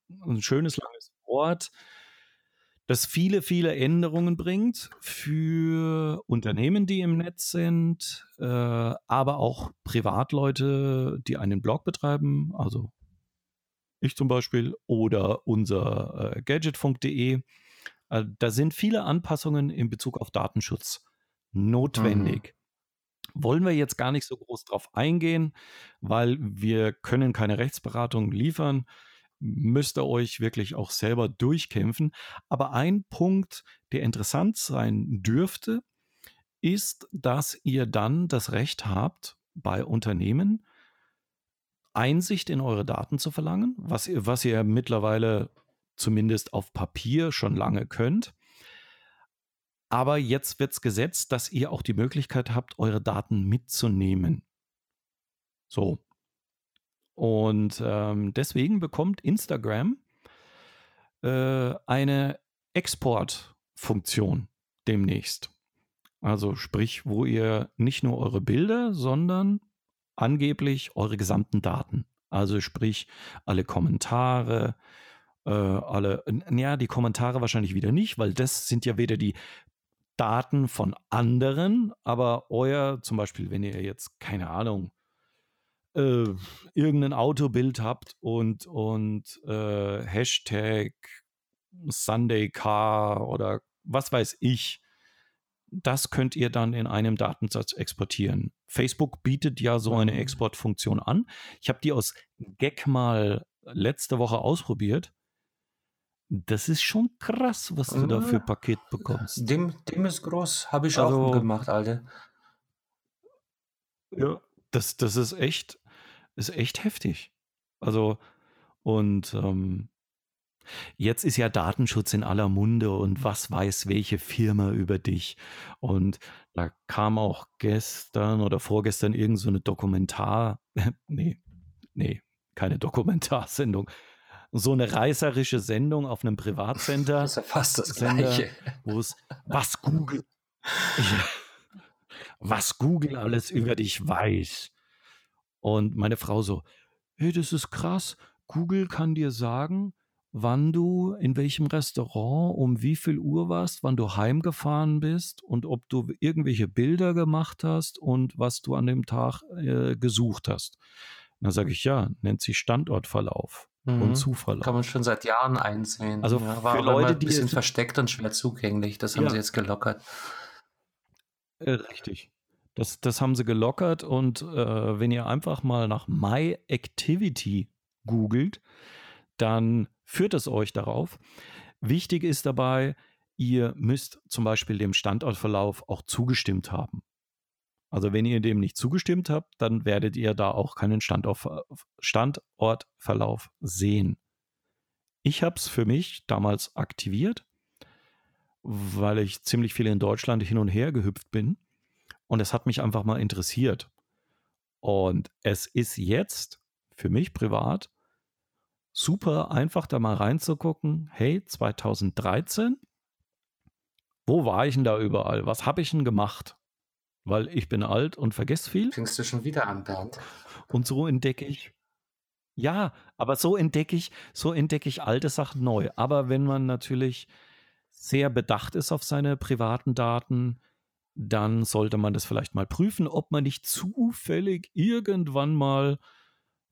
Mhm. Ein schönes langes Wort, das viele, viele Änderungen bringt für Unternehmen, die im Netz sind, äh, aber auch Privatleute, die einen Blog betreiben, also ich zum Beispiel, oder unser äh, gadgetfunk.de. Äh, da sind viele Anpassungen in Bezug auf Datenschutz notwendig. Mhm. Wollen wir jetzt gar nicht so groß drauf eingehen, weil wir können keine Rechtsberatung liefern. Müsst ihr euch wirklich auch selber durchkämpfen. Aber ein Punkt, der interessant sein dürfte, ist, dass ihr dann das Recht habt, bei Unternehmen Einsicht in eure Daten zu verlangen, was ihr, was ihr mittlerweile zumindest auf Papier schon lange könnt. Aber jetzt wird es gesetzt, dass ihr auch die Möglichkeit habt, eure Daten mitzunehmen. So. Und ähm, deswegen bekommt Instagram äh, eine Exportfunktion demnächst. Also sprich, wo ihr nicht nur eure Bilder, sondern angeblich eure gesamten Daten. Also sprich, alle Kommentare, äh, alle, ja, die Kommentare wahrscheinlich wieder nicht, weil das sind ja weder die Daten von anderen, aber euer, zum Beispiel, wenn ihr jetzt, keine Ahnung, äh, irgendein Autobild habt und, und äh, Hashtag Sunday Car oder was weiß ich, das könnt ihr dann in einem Datensatz exportieren. Facebook bietet ja so eine mhm. Exportfunktion an. Ich habe die aus Gag mal letzte Woche ausprobiert. Das ist schon krass, was du da für ah. Paket bekommst. Dem, dem ist groß, habe ich also, auch gemacht, Alter. Ja, das, das ist echt, ist echt heftig. Also, und ähm, Jetzt ist ja Datenschutz in aller Munde und was weiß welche Firma über dich. Und da kam auch gestern oder vorgestern irgend so eine Dokumentar, nee, nee, keine Dokumentarsendung, so eine reißerische Sendung auf einem Privatsender. Das ist ja fast das Sender, Gleiche. Wo es, was Google, was Google alles über dich weiß. Und meine Frau so, hey, das ist krass. Google kann dir sagen, wann du in welchem Restaurant um wie viel Uhr warst, wann du heimgefahren bist und ob du irgendwelche Bilder gemacht hast und was du an dem Tag äh, gesucht hast. Da sage ich ja, nennt sich Standortverlauf mhm. und Zuverlauf. Kann man schon seit Jahren einsehen. Also ja, war für Leute, die ein bisschen versteckt und schwer zugänglich. Das haben ja. sie jetzt gelockert. Äh, richtig. Das, das haben sie gelockert und äh, wenn ihr einfach mal nach My Activity googelt, dann führt es euch darauf. Wichtig ist dabei, ihr müsst zum Beispiel dem Standortverlauf auch zugestimmt haben. Also wenn ihr dem nicht zugestimmt habt, dann werdet ihr da auch keinen Standortverlauf sehen. Ich habe es für mich damals aktiviert, weil ich ziemlich viel in Deutschland hin und her gehüpft bin. Und es hat mich einfach mal interessiert. Und es ist jetzt für mich privat super einfach da mal reinzugucken. Hey, 2013, wo war ich denn da überall? Was habe ich denn gemacht? Weil ich bin alt und vergesse viel. Fängst du schon wieder an, Bernd? Und so entdecke ich. Ja, aber so entdecke ich, so entdecke ich alte Sachen neu. Aber wenn man natürlich sehr bedacht ist auf seine privaten Daten, dann sollte man das vielleicht mal prüfen, ob man nicht zufällig irgendwann mal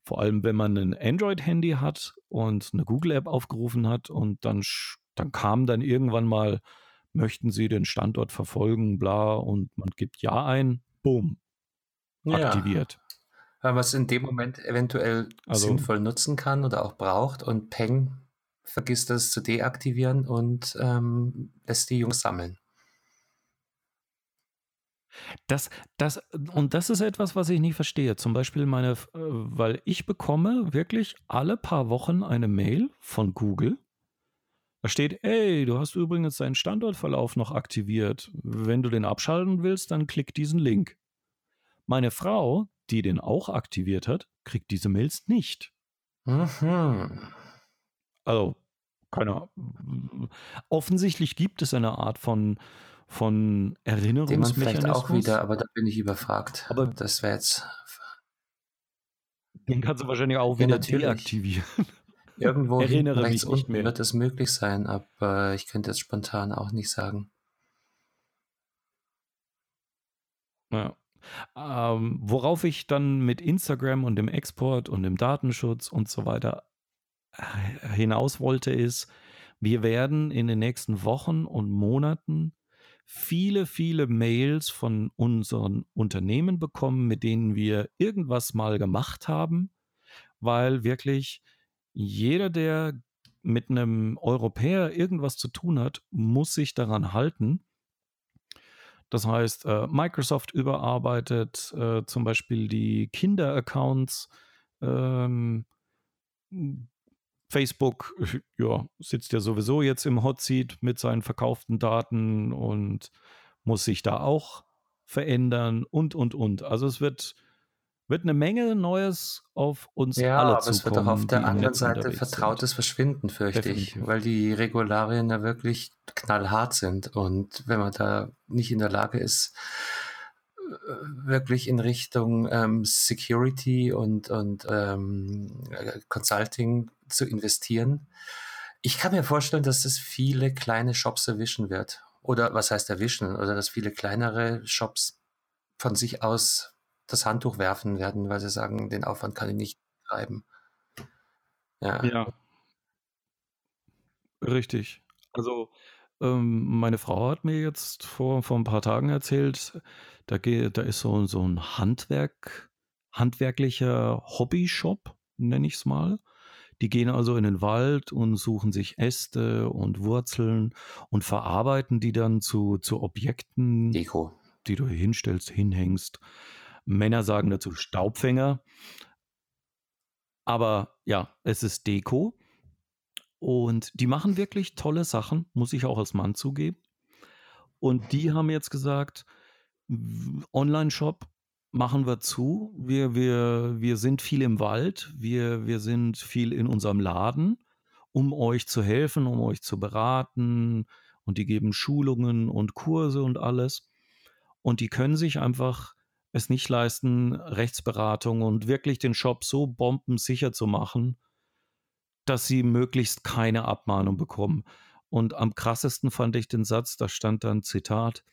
vor allem, wenn man ein Android-Handy hat und eine Google-App aufgerufen hat und dann, dann kam dann irgendwann mal, möchten Sie den Standort verfolgen, bla, und man gibt Ja ein, boom, aktiviert. Ja, es in dem Moment eventuell also, sinnvoll nutzen kann oder auch braucht und Peng vergisst das zu deaktivieren und ähm, lässt die Jungs sammeln. Das, das, und das ist etwas, was ich nicht verstehe. Zum Beispiel meine, äh, weil ich bekomme wirklich alle paar Wochen eine Mail von Google, Da steht, hey, du hast übrigens deinen Standortverlauf noch aktiviert. Wenn du den abschalten willst, dann klick diesen Link. Meine Frau, die den auch aktiviert hat, kriegt diese Mails nicht. Mhm. Also, keine Ahnung. Offensichtlich gibt es eine Art von, von Erinnerungsmechanismus. Den man vielleicht auch wieder, aber da bin ich überfragt. Aber das wäre jetzt. Den kannst du wahrscheinlich auch ja, wieder deaktivieren. Irgendwo Erinnere rechts mich unten mehr. wird es möglich sein, aber ich könnte jetzt spontan auch nicht sagen. Ja. Ähm, worauf ich dann mit Instagram und dem Export und dem Datenschutz und so weiter äh, hinaus wollte, ist, wir werden in den nächsten Wochen und Monaten viele, viele Mails von unseren Unternehmen bekommen, mit denen wir irgendwas mal gemacht haben, weil wirklich jeder, der mit einem Europäer irgendwas zu tun hat, muss sich daran halten. Das heißt, äh, Microsoft überarbeitet äh, zum Beispiel die Kinderaccounts. Ähm, Facebook ja, sitzt ja sowieso jetzt im Hot Seat mit seinen verkauften Daten und muss sich da auch verändern und, und, und. Also es wird wird eine Menge Neues auf uns ja, alle aber zukommen. es wird auch auf der anderen Seite vertrautes sind. Verschwinden, fürchte Definitiv. ich, weil die Regularien ja wirklich knallhart sind und wenn man da nicht in der Lage ist, äh, wirklich in Richtung ähm, Security und, und ähm, Consulting zu investieren. Ich kann mir vorstellen, dass das viele kleine Shops erwischen wird. Oder was heißt erwischen? Oder dass viele kleinere Shops von sich aus das Handtuch werfen werden, weil sie sagen, den Aufwand kann ich nicht treiben. Ja. Ja, richtig. Also, ähm, meine Frau hat mir jetzt vor, vor ein paar Tagen erzählt, da, geht, da ist so, so ein Handwerk, handwerklicher Hobbyshop, nenne ich es mal. Die gehen also in den Wald und suchen sich Äste und Wurzeln und verarbeiten die dann zu, zu Objekten, Deko. die du hinstellst, hinhängst. Männer sagen dazu Staubfänger. Aber ja, es ist Deko. Und die machen wirklich tolle Sachen, muss ich auch als Mann zugeben. Und die haben jetzt gesagt, Online-Shop machen wir zu. Wir, wir, wir sind viel im Wald, wir, wir sind viel in unserem Laden, um euch zu helfen, um euch zu beraten. Und die geben Schulungen und Kurse und alles. Und die können sich einfach es nicht leisten, Rechtsberatung und wirklich den Shop so bombensicher zu machen, dass sie möglichst keine Abmahnung bekommen. Und am krassesten fand ich den Satz, da stand dann Zitat,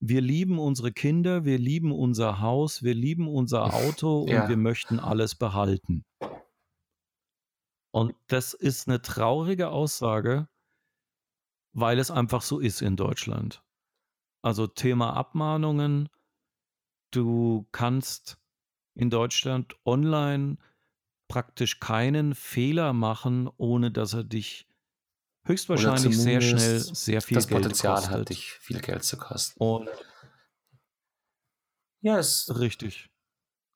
wir lieben unsere Kinder, wir lieben unser Haus, wir lieben unser Auto ja. und wir möchten alles behalten. Und das ist eine traurige Aussage, weil es einfach so ist in Deutschland. Also Thema Abmahnungen, Du kannst in Deutschland online praktisch keinen Fehler machen, ohne dass er dich höchstwahrscheinlich sehr schnell sehr viel das Geld Potenzial kostet. hat, dich viel Geld zu kosten. Und ja, ist richtig.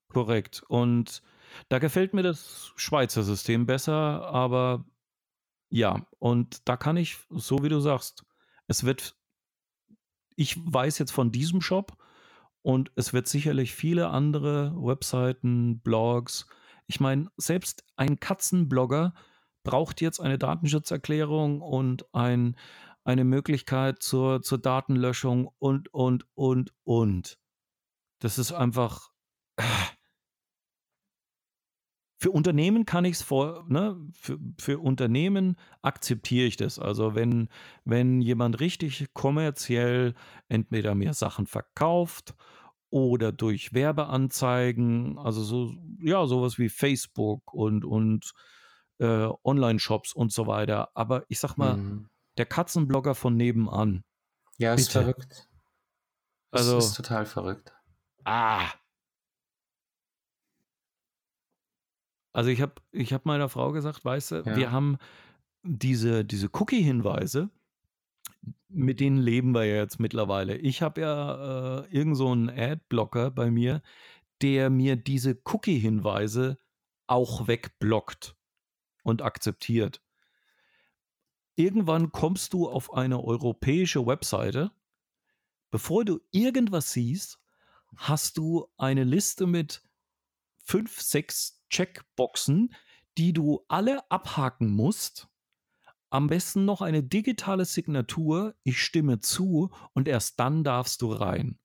Korrekt. Und da gefällt mir das Schweizer System besser, aber ja, und da kann ich, so wie du sagst, es wird, ich weiß jetzt von diesem Shop, und es wird sicherlich viele andere Webseiten, Blogs. Ich meine, selbst ein Katzenblogger braucht jetzt eine Datenschutzerklärung und ein, eine Möglichkeit zur, zur Datenlöschung und, und, und, und. Das ist einfach. Äh, für Unternehmen kann ich es vor, ne, für, für Unternehmen akzeptiere ich das. Also wenn, wenn jemand richtig kommerziell entweder mir Sachen verkauft oder durch Werbeanzeigen, also so, ja, sowas wie Facebook und, und äh, Online-Shops und so weiter. Aber ich sag mal, mhm. der Katzenblogger von nebenan. Ja, ist bitte. verrückt. Also, ist total verrückt. Ah, Also ich habe ich hab meiner Frau gesagt, weißt du, ja. wir haben diese, diese Cookie-Hinweise, mit denen leben wir ja jetzt mittlerweile. Ich habe ja äh, irgend so einen Adblocker bei mir, der mir diese Cookie-Hinweise auch wegblockt und akzeptiert. irgendwann kommst du auf eine europäische Webseite. Bevor du irgendwas siehst, hast du eine Liste mit fünf, sechs Checkboxen, die du alle abhaken musst. Am besten noch eine digitale Signatur, ich stimme zu und erst dann darfst du rein.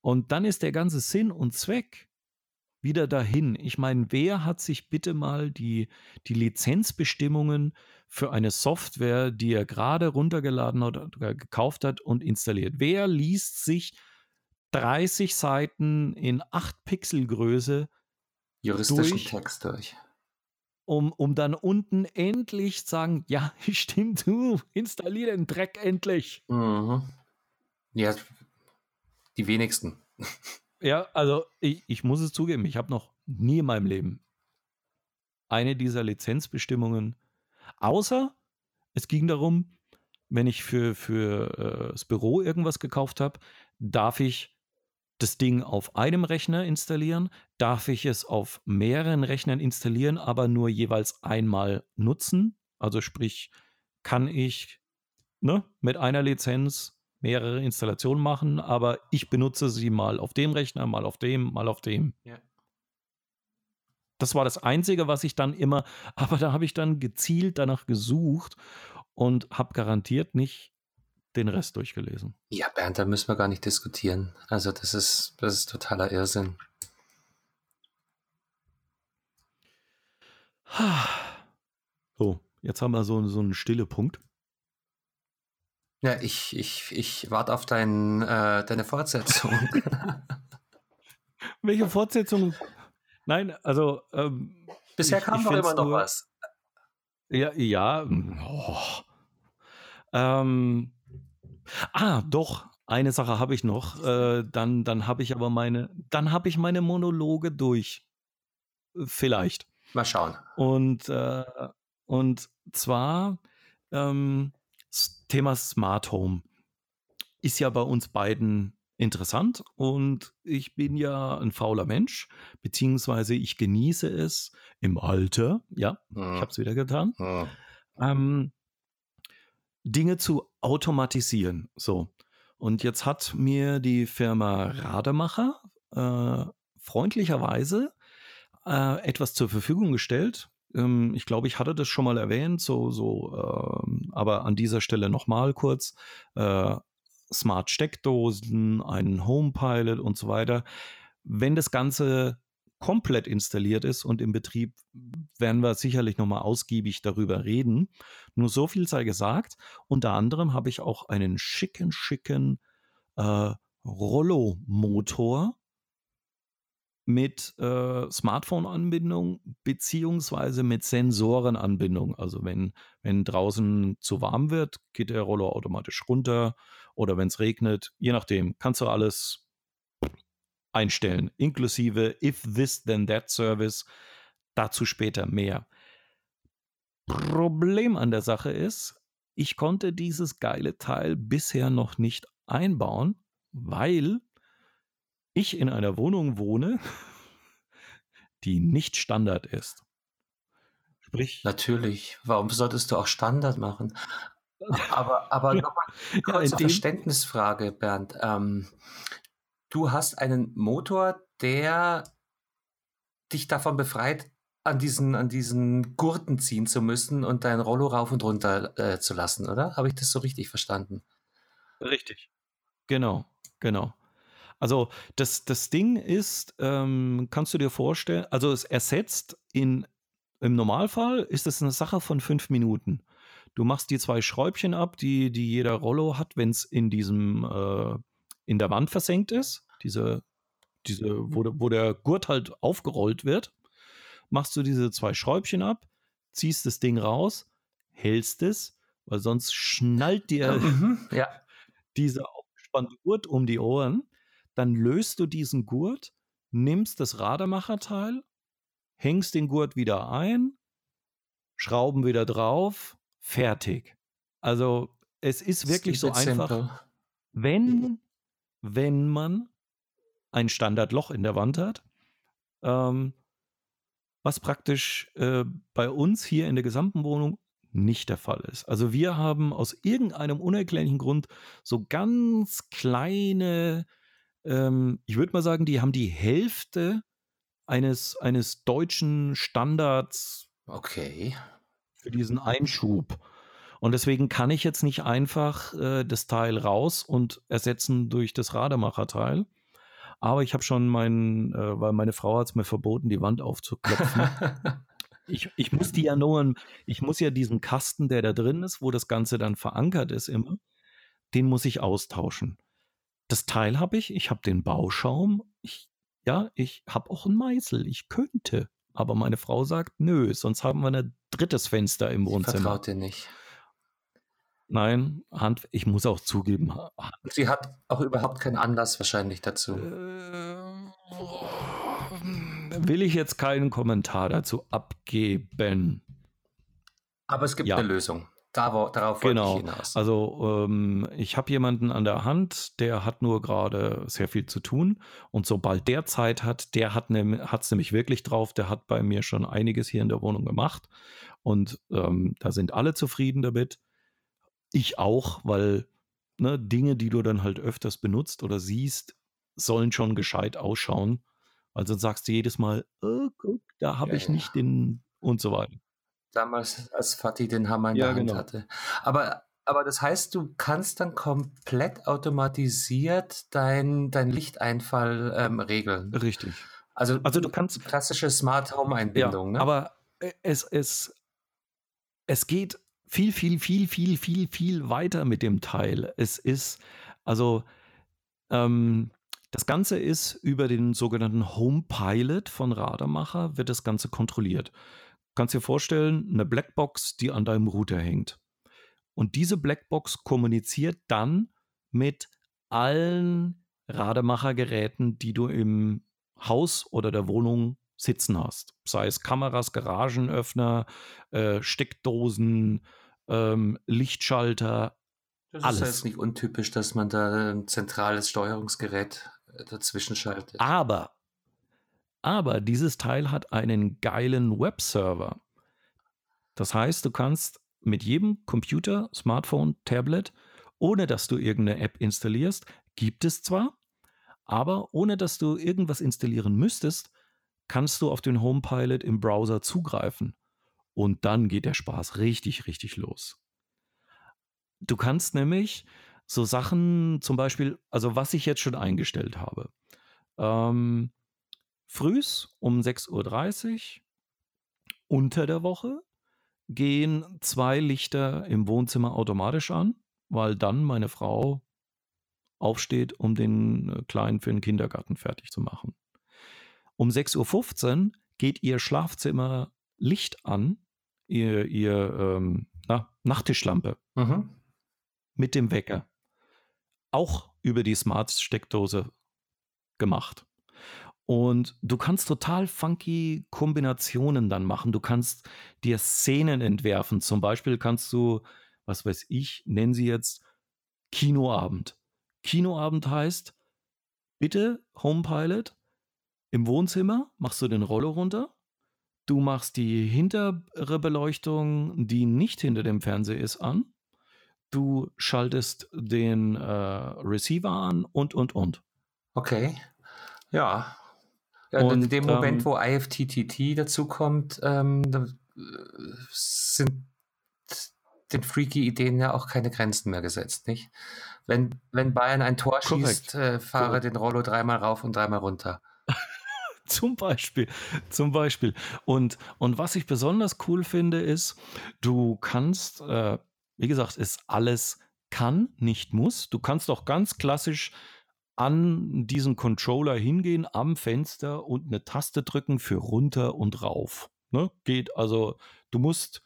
Und dann ist der ganze Sinn und Zweck wieder dahin. Ich meine, wer hat sich bitte mal die, die Lizenzbestimmungen für eine Software, die er gerade runtergeladen oder gekauft hat und installiert? Wer liest sich 30 Seiten in 8 Pixel Größe juristischen durch, Text durch? Um, um dann unten endlich zu sagen, ja, stimmt, du, installiere den Dreck endlich. Mhm. Ja, die wenigsten. Ja, also ich, ich muss es zugeben, ich habe noch nie in meinem Leben eine dieser Lizenzbestimmungen, außer es ging darum, wenn ich für, für äh, das Büro irgendwas gekauft habe, darf ich das Ding auf einem Rechner installieren, darf ich es auf mehreren Rechnern installieren, aber nur jeweils einmal nutzen. Also sprich, kann ich ne, mit einer Lizenz mehrere Installationen machen, aber ich benutze sie mal auf dem Rechner, mal auf dem, mal auf dem. Ja. Das war das Einzige, was ich dann immer, aber da habe ich dann gezielt danach gesucht und habe garantiert nicht den Rest durchgelesen. Ja, Bernd, da müssen wir gar nicht diskutieren. Also das ist, das ist totaler Irrsinn. So, jetzt haben wir so, so einen stille Punkt. Ja, ich, ich, ich warte auf dein, äh, deine Fortsetzung. Welche Fortsetzung? Nein, also. Ähm, Bisher ich, kam ich doch immer noch was. Ja, ja. Oh. Ähm, ah, doch. Eine Sache habe ich noch. Äh, dann dann habe ich aber meine, dann habe ich meine Monologe durch. Vielleicht. Mal schauen. Und äh, und zwar ähm, Thema Smart Home ist ja bei uns beiden interessant und ich bin ja ein fauler Mensch, beziehungsweise ich genieße es im Alter, ja, hm. ich habe es wieder getan, hm. ähm, Dinge zu automatisieren. So. Und jetzt hat mir die Firma Rademacher äh, freundlicherweise äh, etwas zur Verfügung gestellt, ähm, ich glaube, ich hatte das schon mal erwähnt, so, so, äh, aber an dieser Stelle nochmal kurz. Äh, Smart Steckdosen, einen Home Pilot und so weiter. Wenn das Ganze komplett installiert ist und im Betrieb, werden wir sicherlich nochmal ausgiebig darüber reden. Nur so viel sei gesagt. Unter anderem habe ich auch einen schicken, schicken äh, Rollo-Motor mit äh, Smartphone-Anbindung beziehungsweise mit Sensorenanbindung. Also wenn, wenn draußen zu warm wird, geht der Roller automatisch runter oder wenn es regnet, je nachdem, kannst du alles einstellen, inklusive If This Then That Service. Dazu später mehr. Problem an der Sache ist, ich konnte dieses geile Teil bisher noch nicht einbauen, weil ich in einer Wohnung wohne, die nicht Standard ist. Sprich. Natürlich. Warum solltest du auch Standard machen? Aber, aber nochmal kurze ja, Verständnisfrage, Bernd. Ähm, du hast einen Motor, der dich davon befreit, an diesen, an diesen Gurten ziehen zu müssen und dein Rollo rauf und runter äh, zu lassen, oder? Habe ich das so richtig verstanden? Richtig. Genau, genau. Also das, das Ding ist, ähm, kannst du dir vorstellen, also es ersetzt in, im Normalfall ist es eine Sache von fünf Minuten. Du machst die zwei Schräubchen ab, die, die jeder Rollo hat, wenn es in diesem, äh, in der Wand versenkt ist, diese, diese, wo, wo der Gurt halt aufgerollt wird, machst du diese zwei Schräubchen ab, ziehst das Ding raus, hältst es, weil sonst schnallt dir mhm, ja. diese aufgespannte Gurt um die Ohren. Dann löst du diesen Gurt, nimmst das Rademacherteil, hängst den Gurt wieder ein, Schrauben wieder drauf, fertig. Also es ist wirklich so einfach, wenn, wenn man ein Standardloch in der Wand hat, ähm, was praktisch äh, bei uns hier in der gesamten Wohnung nicht der Fall ist. Also wir haben aus irgendeinem unerklärlichen Grund so ganz kleine, ähm, ich würde mal sagen, die haben die Hälfte eines, eines deutschen Standards Okay. für diesen Einschub. Und deswegen kann ich jetzt nicht einfach äh, das Teil raus und ersetzen durch das Rademacher-Teil. Aber ich habe schon meinen, äh, weil meine Frau hat es mir verboten, die Wand aufzuklopfen. ich, ich muss die ja nur, ich muss ja diesen Kasten, der da drin ist, wo das Ganze dann verankert ist immer, den muss ich austauschen. Das Teil habe ich, ich habe den Bauschaum, ich, ja, ich habe auch einen Meißel, ich könnte. Aber meine Frau sagt, nö, sonst haben wir ein drittes Fenster im Wohnzimmer. Vertraut dir nicht. Nein, Hand, ich muss auch zugeben. Sie hat auch überhaupt keinen Anlass wahrscheinlich dazu. Äh, will ich jetzt keinen Kommentar dazu abgeben. Aber es gibt ja. eine Lösung. Darauf, darauf genau. ich hinaus. Also ähm, ich habe jemanden an der Hand, der hat nur gerade sehr viel zu tun. Und sobald der Zeit hat, der hat es nämlich wirklich drauf, der hat bei mir schon einiges hier in der Wohnung gemacht. Und ähm, da sind alle zufrieden damit. Ich auch, weil ne, Dinge, die du dann halt öfters benutzt oder siehst, sollen schon gescheit ausschauen. Weil sonst sagst du jedes Mal, oh, guck, da habe ja, ich ja. nicht den und so weiter damals, als Fatih den Hammer in ja, der Hand genau. hatte. Aber, aber das heißt, du kannst dann komplett automatisiert dein, dein Lichteinfall ähm, regeln. Richtig. Also, also du kannst klassische Smart Home Einbindung. Ja, ne? Aber es, es, es geht viel, viel, viel, viel, viel, viel weiter mit dem Teil. Es ist, also, ähm, das Ganze ist über den sogenannten Home Pilot von Rademacher, wird das Ganze kontrolliert kannst dir vorstellen, eine Blackbox, die an deinem Router hängt. Und diese Blackbox kommuniziert dann mit allen Rademachergeräten, die du im Haus oder der Wohnung sitzen hast. Sei es Kameras, Garagenöffner, äh, Steckdosen, ähm, Lichtschalter. Das alles. ist jetzt nicht untypisch, dass man da ein zentrales Steuerungsgerät äh, dazwischen schaltet. Aber aber dieses Teil hat einen geilen Webserver. Das heißt, du kannst mit jedem Computer, Smartphone, Tablet, ohne dass du irgendeine App installierst, gibt es zwar, aber ohne dass du irgendwas installieren müsstest, kannst du auf den HomePilot im Browser zugreifen. Und dann geht der Spaß richtig, richtig los. Du kannst nämlich so Sachen, zum Beispiel, also was ich jetzt schon eingestellt habe. Ähm, Frühs um 6.30 Uhr unter der Woche gehen zwei Lichter im Wohnzimmer automatisch an, weil dann meine Frau aufsteht, um den äh, Kleinen für den Kindergarten fertig zu machen. Um 6.15 Uhr geht ihr Schlafzimmer Licht an, ihr, ihr ähm, na, Nachttischlampe mhm. mit dem Wecker. Auch über die Smart-Steckdose gemacht. Und du kannst total funky Kombinationen dann machen. Du kannst dir Szenen entwerfen. Zum Beispiel kannst du, was weiß ich, nennen sie jetzt Kinoabend. Kinoabend heißt, bitte Homepilot, im Wohnzimmer machst du den Rollo runter. Du machst die hintere Beleuchtung, die nicht hinter dem Fernseher ist, an. Du schaltest den äh, Receiver an und, und, und. Okay. Ja, ja, und, in dem Moment, ähm, wo IFTTT dazukommt, ähm, da äh, sind den freaky Ideen ja auch keine Grenzen mehr gesetzt, nicht? Wenn, wenn Bayern ein Tor korrekt. schießt, äh, fahre korrekt. den Rollo dreimal rauf und dreimal runter. zum Beispiel, zum Beispiel. Und, und was ich besonders cool finde, ist, du kannst, äh, wie gesagt, ist alles kann, nicht muss. Du kannst auch ganz klassisch an diesen Controller hingehen am Fenster und eine Taste drücken für runter und rauf. Ne? Geht also, du musst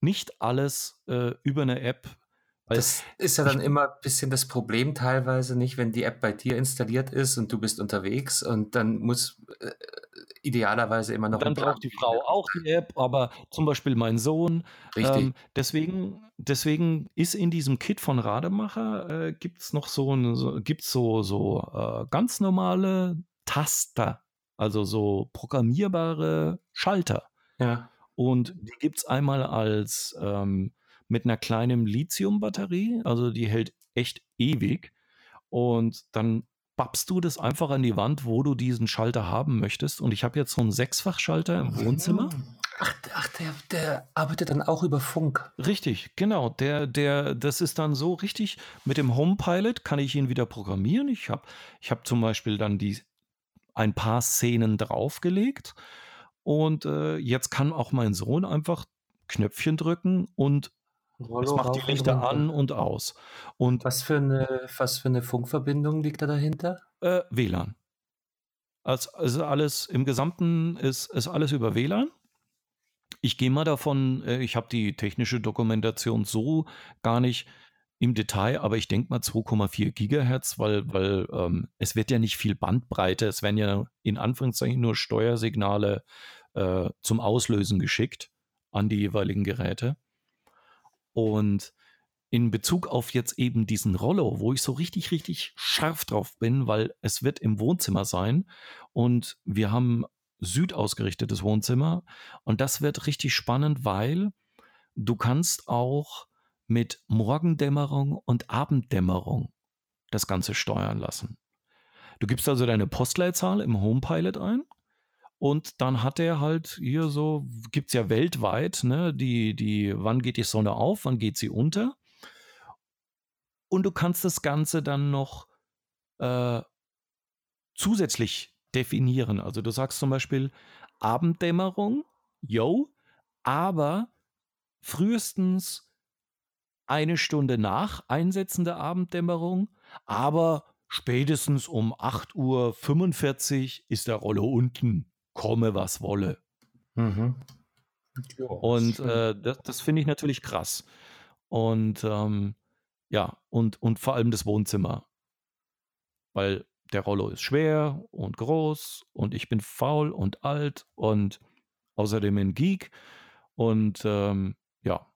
nicht alles äh, über eine App das ist ja dann immer ein bisschen das Problem teilweise nicht, wenn die App bei dir installiert ist und du bist unterwegs und dann muss äh, idealerweise immer noch. Dann braucht die Frau auch die App, aber zum Beispiel mein Sohn. Richtig. Ähm, deswegen, deswegen ist in diesem Kit von Rademacher äh, gibt es noch so, eine, so, gibt's so, so äh, ganz normale Taster, also so programmierbare Schalter. Ja. Und die gibt es einmal als ähm, mit einer kleinen Lithium-Batterie, also die hält echt ewig. Und dann babst du das einfach an die Wand, wo du diesen Schalter haben möchtest. Und ich habe jetzt so einen Sechsfachschalter im Wohnzimmer. Ach, ach der, der, arbeitet dann auch über Funk. Richtig, genau. Der, der, das ist dann so richtig. Mit dem Home Pilot kann ich ihn wieder programmieren. Ich habe ich hab zum Beispiel dann die, ein paar Szenen draufgelegt. Und äh, jetzt kann auch mein Sohn einfach Knöpfchen drücken und es macht die Lichter an und aus. Und was für eine, was für eine Funkverbindung liegt da dahinter? Äh, WLAN. Also, also alles im Gesamten ist, ist alles über WLAN. Ich gehe mal davon, äh, ich habe die technische Dokumentation so gar nicht im Detail, aber ich denke mal 2,4 Gigahertz, weil, weil ähm, es wird ja nicht viel Bandbreite, es werden ja in Anführungszeichen nur Steuersignale äh, zum Auslösen geschickt an die jeweiligen Geräte. Und in Bezug auf jetzt eben diesen Rollo, wo ich so richtig, richtig scharf drauf bin, weil es wird im Wohnzimmer sein und wir haben südausgerichtetes Wohnzimmer und das wird richtig spannend, weil du kannst auch mit Morgendämmerung und Abenddämmerung das Ganze steuern lassen. Du gibst also deine Postleitzahl im Homepilot ein und dann hat er halt hier so, gibt es ja weltweit, ne, die, die, wann geht die Sonne auf, wann geht sie unter. Und du kannst das Ganze dann noch äh, zusätzlich definieren. Also du sagst zum Beispiel Abenddämmerung, yo, aber frühestens eine Stunde nach Einsetzen der Abenddämmerung, aber spätestens um 8.45 Uhr ist der Rolle unten komme, was wolle. Mhm. Ja, und äh, das, das finde ich natürlich krass. Und ähm, ja, und, und vor allem das Wohnzimmer. Weil der Rollo ist schwer und groß und ich bin faul und alt und außerdem ein Geek. Und ähm, ja,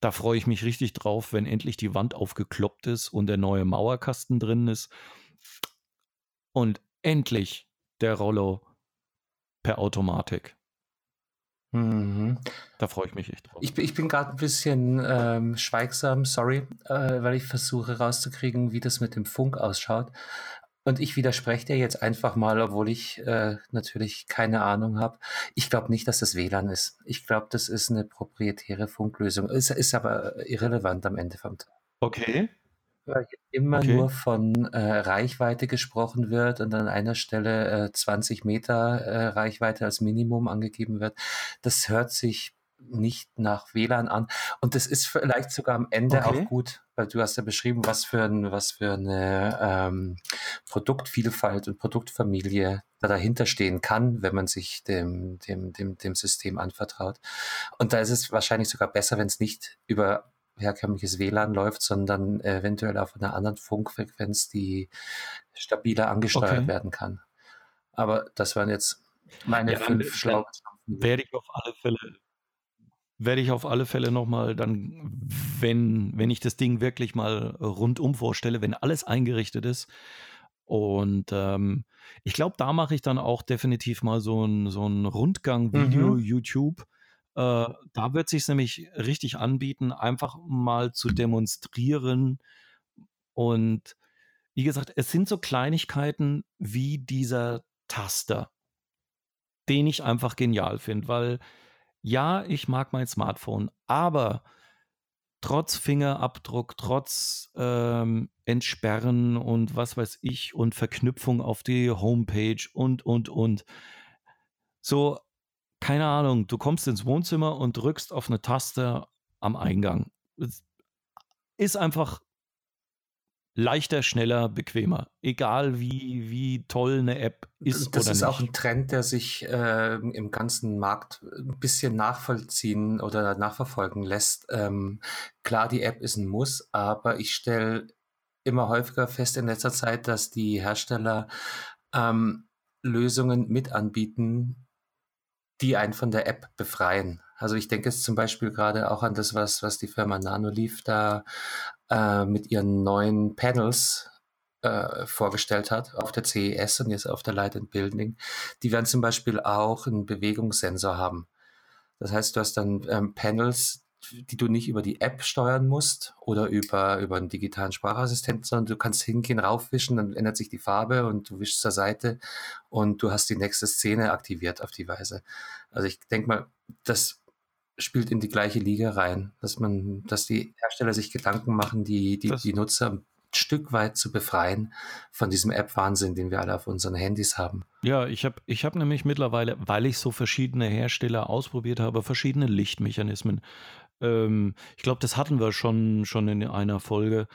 da freue ich mich richtig drauf, wenn endlich die Wand aufgekloppt ist und der neue Mauerkasten drin ist. Und endlich der Rollo per Automatik. Mhm. Da freue ich mich echt drauf. Ich, ich bin gerade ein bisschen ähm, schweigsam, sorry, äh, weil ich versuche rauszukriegen, wie das mit dem Funk ausschaut. Und ich widerspreche dir jetzt einfach mal, obwohl ich äh, natürlich keine Ahnung habe. Ich glaube nicht, dass das WLAN ist. Ich glaube, das ist eine proprietäre Funklösung. Ist, ist aber irrelevant am Ende vom Tag. Okay weil immer okay. nur von äh, Reichweite gesprochen wird und an einer Stelle äh, 20 Meter äh, Reichweite als Minimum angegeben wird. Das hört sich nicht nach WLAN an. Und das ist vielleicht sogar am Ende okay. auch gut, weil du hast ja beschrieben, was für, ein, was für eine ähm, Produktvielfalt und Produktfamilie da dahinter stehen kann, wenn man sich dem, dem, dem, dem System anvertraut. Und da ist es wahrscheinlich sogar besser, wenn es nicht über herkömmliches WLAN läuft, sondern eventuell auf einer anderen Funkfrequenz, die stabiler angesteuert okay. werden kann. Aber das waren jetzt meine ja, fünf schlauen. Werde ich auf alle Fälle werde ich auf alle Fälle nochmal dann, wenn, wenn ich das Ding wirklich mal rundum vorstelle, wenn alles eingerichtet ist. Und ähm, ich glaube, da mache ich dann auch definitiv mal so ein, so ein Rundgang-Video, mhm. YouTube, äh, da wird sich nämlich richtig anbieten, einfach mal zu demonstrieren. Und wie gesagt, es sind so Kleinigkeiten wie dieser Taster, den ich einfach genial finde, weil ja, ich mag mein Smartphone, aber trotz Fingerabdruck, trotz ähm, Entsperren und was weiß ich und Verknüpfung auf die Homepage und, und, und. So keine Ahnung, du kommst ins Wohnzimmer und drückst auf eine Taste am Eingang. Es ist einfach leichter, schneller, bequemer. Egal wie, wie toll eine App ist. Das ist nicht. auch ein Trend, der sich äh, im ganzen Markt ein bisschen nachvollziehen oder nachverfolgen lässt. Ähm, klar, die App ist ein Muss, aber ich stelle immer häufiger fest in letzter Zeit, dass die Hersteller ähm, Lösungen mit anbieten, die einen von der App befreien. Also ich denke jetzt zum Beispiel gerade auch an das, was, was die Firma Nanolief da äh, mit ihren neuen Panels äh, vorgestellt hat auf der CES und jetzt auf der Light and Building. Die werden zum Beispiel auch einen Bewegungssensor haben. Das heißt, du hast dann ähm, Panels, die du nicht über die App steuern musst oder über, über einen digitalen Sprachassistenten, sondern du kannst hingehen, raufwischen, dann ändert sich die Farbe und du wischst zur Seite und du hast die nächste Szene aktiviert auf die Weise. Also ich denke mal, das spielt in die gleiche Liga rein, dass man, dass die Hersteller sich Gedanken machen, die, die, die Nutzer ein Stück weit zu befreien von diesem App-Wahnsinn, den wir alle auf unseren Handys haben. Ja, ich habe ich hab nämlich mittlerweile, weil ich so verschiedene Hersteller ausprobiert habe, verschiedene Lichtmechanismen. Ähm, ich glaube, das hatten wir schon, schon in einer Folge,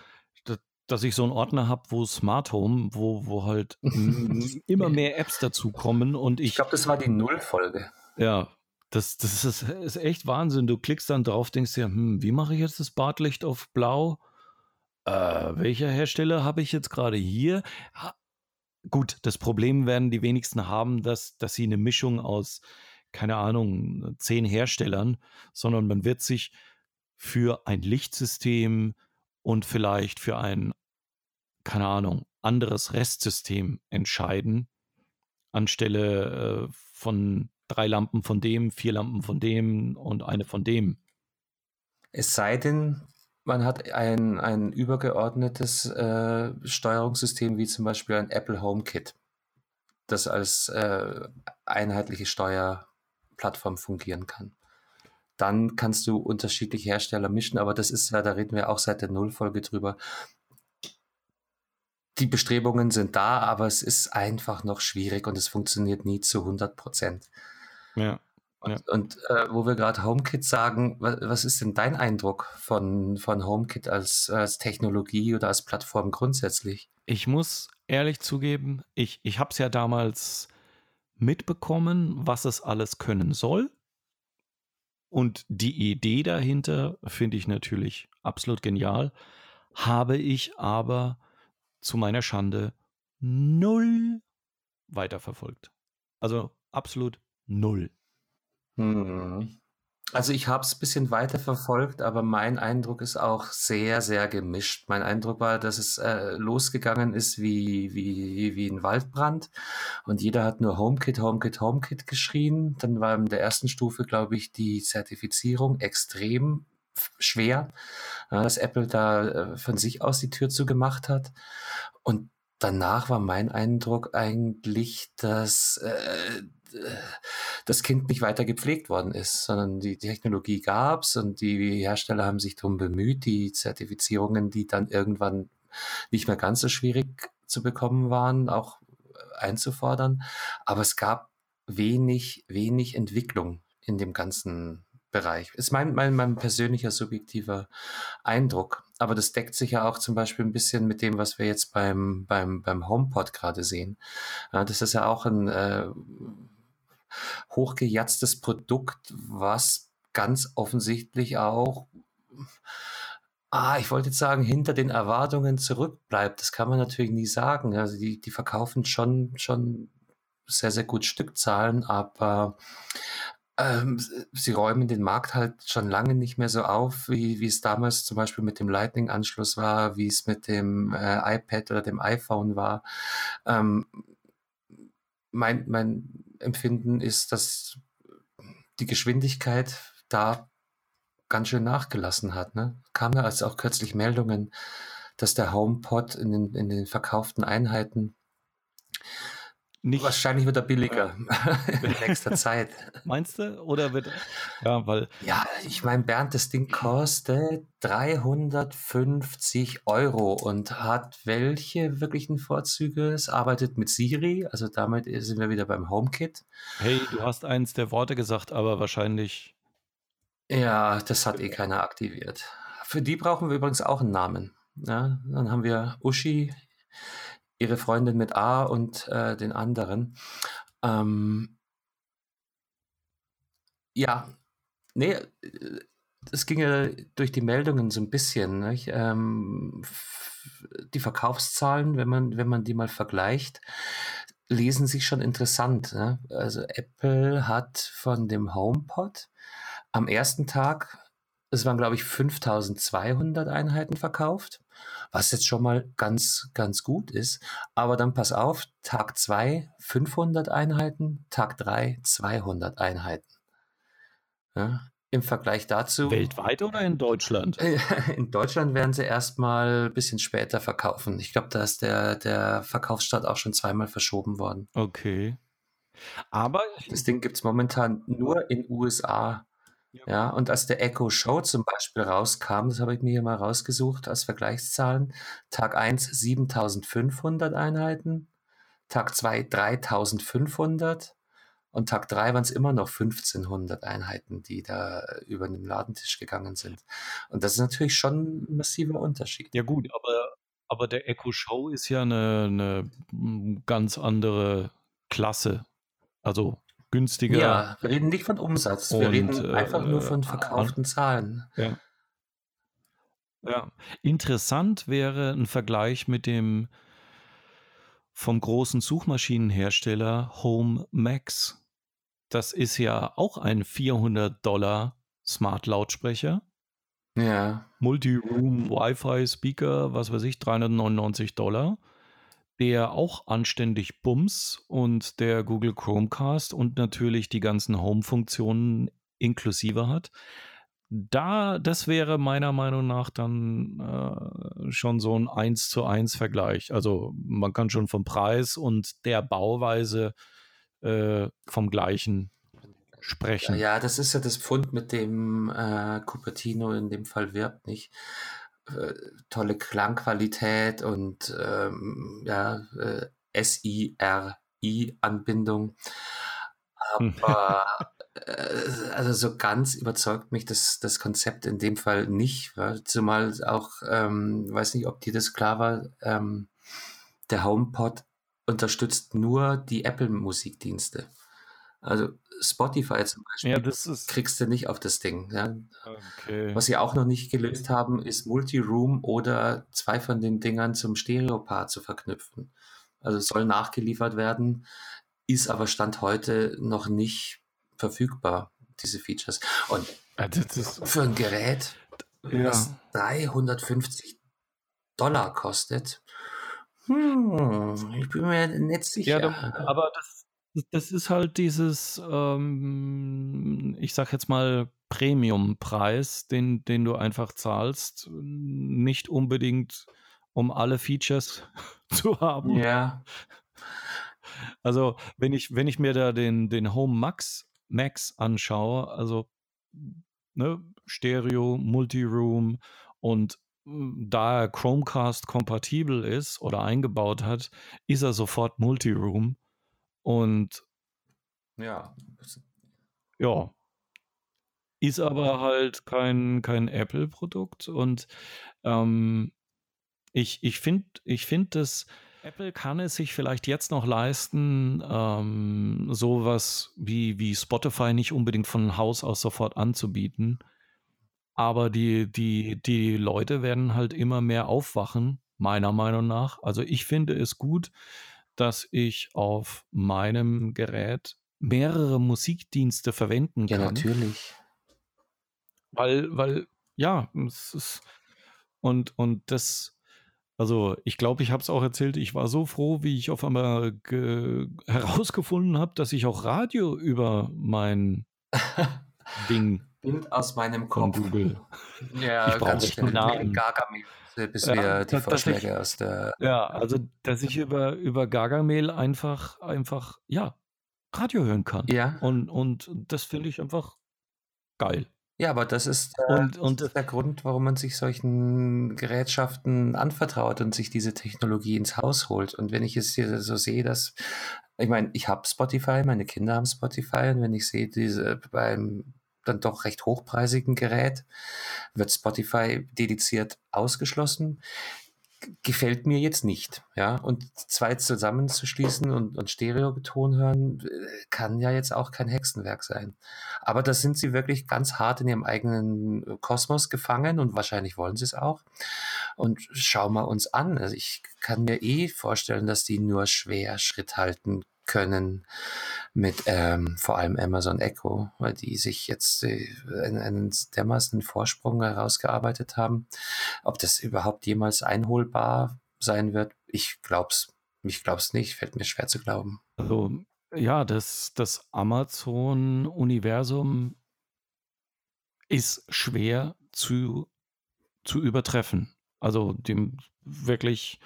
dass, ich so einen Ordner habe, wo Smart Home, wo, wo halt immer mehr Apps dazukommen und ich. Ich glaube, das war die Null-Folge. Ja, das, das ist, ist, echt Wahnsinn. Du klickst dann drauf, denkst dir, hm, wie mache ich jetzt das Bartlicht auf blau? Äh, welcher Hersteller habe ich jetzt gerade hier? Ha, gut, das Problem werden die wenigsten haben, dass, dass sie eine Mischung aus, keine Ahnung, zehn Herstellern, sondern man wird sich für ein Lichtsystem und vielleicht für ein, keine Ahnung, anderes Restsystem entscheiden, anstelle äh, von drei Lampen von dem, vier Lampen von dem und eine von dem. Es sei denn, man hat ein, ein übergeordnetes äh, Steuerungssystem wie zum Beispiel ein Apple HomeKit, das als äh, einheitliche Steuerplattform fungieren kann. Dann kannst du unterschiedliche Hersteller mischen, aber das ist ja, da reden wir auch seit der Nullfolge drüber. Die Bestrebungen sind da, aber es ist einfach noch schwierig und es funktioniert nie zu 100 Prozent. Ja. Und, ja. und äh, wo wir gerade HomeKit sagen, was, was, ist denn dein Eindruck von, von HomeKit als, als Technologie oder als Plattform grundsätzlich? Ich muss ehrlich zugeben, ich, ich habe es ja damals mitbekommen, was es alles können soll. Und die Idee dahinter finde ich natürlich absolut genial, habe ich aber zu meiner Schande null weiterverfolgt. Also absolut null. Hm. Also ich habe es bisschen weiter verfolgt, aber mein Eindruck ist auch sehr, sehr gemischt. Mein Eindruck war, dass es äh, losgegangen ist wie, wie, wie ein Waldbrand und jeder hat nur HomeKit, HomeKit, HomeKit geschrien. Dann war in der ersten Stufe, glaube ich, die Zertifizierung extrem schwer, ja, dass Apple da äh, von sich aus die Tür zugemacht hat. Und danach war mein Eindruck eigentlich, dass äh, das Kind nicht weiter gepflegt worden ist, sondern die Technologie gab es und die Hersteller haben sich darum bemüht, die Zertifizierungen, die dann irgendwann nicht mehr ganz so schwierig zu bekommen waren, auch einzufordern. Aber es gab wenig, wenig Entwicklung in dem ganzen Bereich. Ist mein, mein, mein persönlicher subjektiver Eindruck. Aber das deckt sich ja auch zum Beispiel ein bisschen mit dem, was wir jetzt beim, beim, beim HomePod gerade sehen. Ja, das ist ja auch ein äh, hochgejatztes Produkt, was ganz offensichtlich auch Ah, ich wollte jetzt sagen, hinter den Erwartungen zurückbleibt. Das kann man natürlich nie sagen. Also die, die verkaufen schon, schon sehr, sehr gut Stückzahlen, aber ähm, sie räumen den Markt halt schon lange nicht mehr so auf, wie, wie es damals zum Beispiel mit dem Lightning-Anschluss war, wie es mit dem äh, iPad oder dem iPhone war. Ähm, mein, mein Empfinden ist, dass die Geschwindigkeit da ganz schön nachgelassen hat. Ne? Kam ja als auch kürzlich Meldungen, dass der HomePod in den, in den verkauften Einheiten nicht. Wahrscheinlich wird er billiger in nächster Zeit. Meinst du? Oder wird ja, weil. Ja, ich meine, Bernd, das Ding kostet 350 Euro und hat welche wirklichen Vorzüge? Es arbeitet mit Siri, also damit sind wir wieder beim HomeKit. Hey, du hast eins der Worte gesagt, aber wahrscheinlich. Ja, das hat eh keiner aktiviert. Für die brauchen wir übrigens auch einen Namen. Ja, dann haben wir Uschi ihre Freundin mit A und äh, den anderen. Ähm, ja, nee, es ging ja durch die Meldungen so ein bisschen. Ähm, die Verkaufszahlen, wenn man, wenn man die mal vergleicht, lesen sich schon interessant. Ne? Also Apple hat von dem HomePod am ersten Tag, es waren glaube ich 5200 Einheiten verkauft was jetzt schon mal ganz, ganz gut ist. Aber dann pass auf, Tag 2 500 Einheiten, Tag 3 200 Einheiten. Ja, Im Vergleich dazu. Weltweit oder in Deutschland? In Deutschland werden sie erstmal ein bisschen später verkaufen. Ich glaube, da ist der, der Verkaufsstart auch schon zweimal verschoben worden. Okay. Aber. Das Ding gibt es momentan nur in USA. Ja, und als der Echo Show zum Beispiel rauskam, das habe ich mir hier mal rausgesucht als Vergleichszahlen, Tag 1 7500 Einheiten, Tag 2 3500 und Tag 3 waren es immer noch 1500 Einheiten, die da über den Ladentisch gegangen sind. Und das ist natürlich schon ein massiver Unterschied. Ja gut, aber, aber der Echo Show ist ja eine, eine ganz andere Klasse. Also günstiger. Ja, wir reden nicht von Umsatz, wir reden einfach nur von äh, verkauften Zahlen. Ja. ja. Interessant wäre ein Vergleich mit dem vom großen Suchmaschinenhersteller Home Max. Das ist ja auch ein 400 Dollar Smart Lautsprecher. Ja. Multi-Room Wi-Fi Speaker, was weiß ich, 399 Dollar der auch anständig Bums und der Google Chromecast und natürlich die ganzen Home-Funktionen inklusive hat. Da, das wäre meiner Meinung nach dann äh, schon so ein 1 zu 1 Vergleich. Also man kann schon vom Preis und der Bauweise äh, vom gleichen sprechen. Ja, das ist ja das Pfund, mit dem äh, Cupertino in dem Fall wirbt, nicht? Äh, tolle Klangqualität und ähm, ja, äh, SIRI-Anbindung. Aber äh, also so ganz überzeugt mich das, das Konzept in dem Fall nicht, weil zumal auch, ähm, weiß nicht, ob dir das klar war, ähm, der HomePod unterstützt nur die Apple-Musikdienste. Also Spotify zum Beispiel ja, das ist kriegst du nicht auf das Ding. Ja. Okay. Was sie auch noch nicht gelöst haben, ist Multiroom oder zwei von den Dingern zum Stereopaar zu verknüpfen. Also soll nachgeliefert werden, ist aber Stand heute noch nicht verfügbar, diese Features. Und für ein Gerät, ja. das 350 Dollar kostet, hm, ich bin mir nicht sicher. Ja, aber das das ist halt dieses, ähm, ich sag jetzt mal, Premium-Preis, den, den du einfach zahlst, nicht unbedingt um alle Features zu haben. Ja. Also, wenn ich, wenn ich mir da den, den Home Max, Max anschaue, also ne, Stereo, Multiroom und hm, da Chromecast kompatibel ist oder eingebaut hat, ist er sofort Multiroom. Und ja. Ja. Ist aber halt kein, kein Apple-Produkt und ähm, ich, ich finde, ich find, dass Apple kann es sich vielleicht jetzt noch leisten, ähm, sowas wie, wie Spotify nicht unbedingt von Haus aus sofort anzubieten. Aber die, die, die Leute werden halt immer mehr aufwachen, meiner Meinung nach. Also ich finde es gut, dass ich auf meinem Gerät mehrere Musikdienste verwenden Ja, kann. natürlich. Weil, weil, ja, es ist, und, und das, also ich glaube, ich habe es auch erzählt, ich war so froh, wie ich auf einmal herausgefunden habe, dass ich auch Radio über mein Ding Bild aus meinem von Kopf. Google. Ja, Ich ganz. Namen. Gargamel, bis Ja, wir die dass ich, Vorschläge aus der. ja, also dass ich über, über Gargamel einfach, einfach, ja, Radio hören kann. Ja. Und, und das finde ich einfach geil. Ja, aber das ist, äh, Und, das und ist der Grund, warum man sich solchen Gerätschaften anvertraut und sich diese Technologie ins Haus holt. Und wenn ich es hier so sehe, dass, ich meine, ich habe Spotify, meine Kinder haben Spotify, und wenn ich sehe, diese beim dann doch recht hochpreisigen Gerät wird Spotify dediziert ausgeschlossen gefällt mir jetzt nicht. Ja, und zwei zusammenzuschließen und, und Stereobeton hören, äh, kann ja jetzt auch kein Hexenwerk sein. Aber da sind sie wirklich ganz hart in ihrem eigenen äh, Kosmos gefangen und wahrscheinlich wollen sie es auch. Und schauen wir uns an. Also ich kann mir eh vorstellen, dass die nur schwer Schritt halten können mit ähm, vor allem Amazon Echo, weil die sich jetzt äh, einen, dermaßen Vorsprung herausgearbeitet haben. Ob das überhaupt jemals einholbar sein wird, ich glaub's. Ich glaub's nicht, fällt mir schwer zu glauben. Also, ja, das, das Amazon-Universum ist schwer zu, zu übertreffen. Also dem wirklich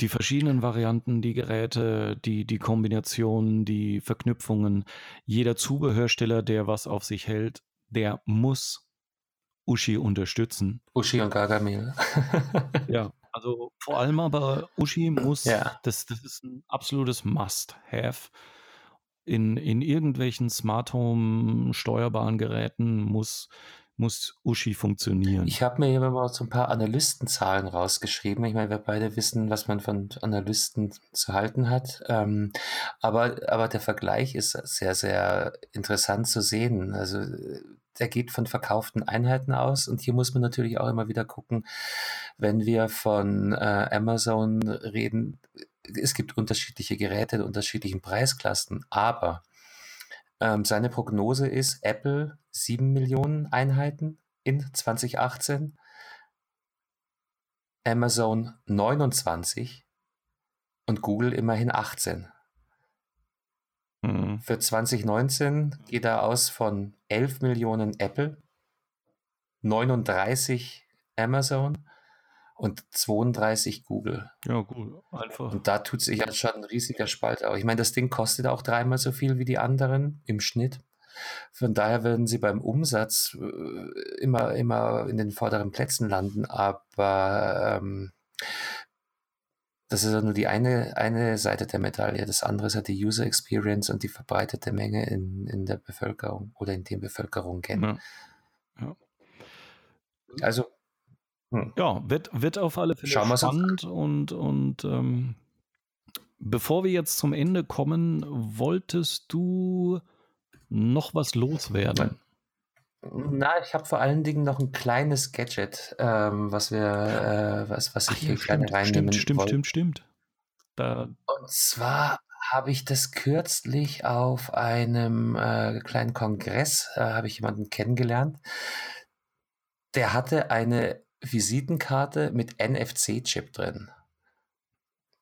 die verschiedenen Varianten, die Geräte, die, die Kombinationen, die Verknüpfungen. Jeder Zubehörsteller, der was auf sich hält, der muss Uschi unterstützen. Uschi und Gargamel. ja, also vor allem aber Uschi muss, ja. das, das ist ein absolutes Must-Have. In, in irgendwelchen Smart Home steuerbaren Geräten muss muss Uschi funktionieren. Ich habe mir hier mal so ein paar Analystenzahlen rausgeschrieben. Ich meine, wir beide wissen, was man von Analysten zu halten hat. Ähm, aber, aber der Vergleich ist sehr, sehr interessant zu sehen. Also der geht von verkauften Einheiten aus. Und hier muss man natürlich auch immer wieder gucken, wenn wir von äh, Amazon reden, es gibt unterschiedliche Geräte in unterschiedlichen Preisklassen, aber ähm, seine Prognose ist Apple 7 Millionen Einheiten in 2018, Amazon 29 und Google immerhin 18. Mhm. Für 2019 geht er aus von 11 Millionen Apple, 39 Amazon und 32 Google. Ja, gut, einfach. Und da tut sich ja schon ein riesiger Spalt auf. Ich meine, das Ding kostet auch dreimal so viel wie die anderen im Schnitt. Von daher werden sie beim Umsatz äh, immer, immer in den vorderen Plätzen landen, aber ähm, das ist ja nur die eine, eine Seite der Medaille. Das andere ist ja die User Experience und die verbreitete Menge in, in der Bevölkerung oder in den Bevölkerung kennen. Ja. Ja. Also hm. Ja, wird, wird auf alle Fälle Schauen spannend und, und ähm, bevor wir jetzt zum Ende kommen, wolltest du noch was loswerden? Na, ich habe vor allen Dingen noch ein kleines Gadget, ähm, was wir, äh, was, was ich Ach, hier ja, gerne reinnehmen Stimmt, stimmt, stimmt, stimmt. Da. Und zwar habe ich das kürzlich auf einem äh, kleinen Kongress, äh, habe ich jemanden kennengelernt, der hatte eine Visitenkarte mit NFC-Chip drin.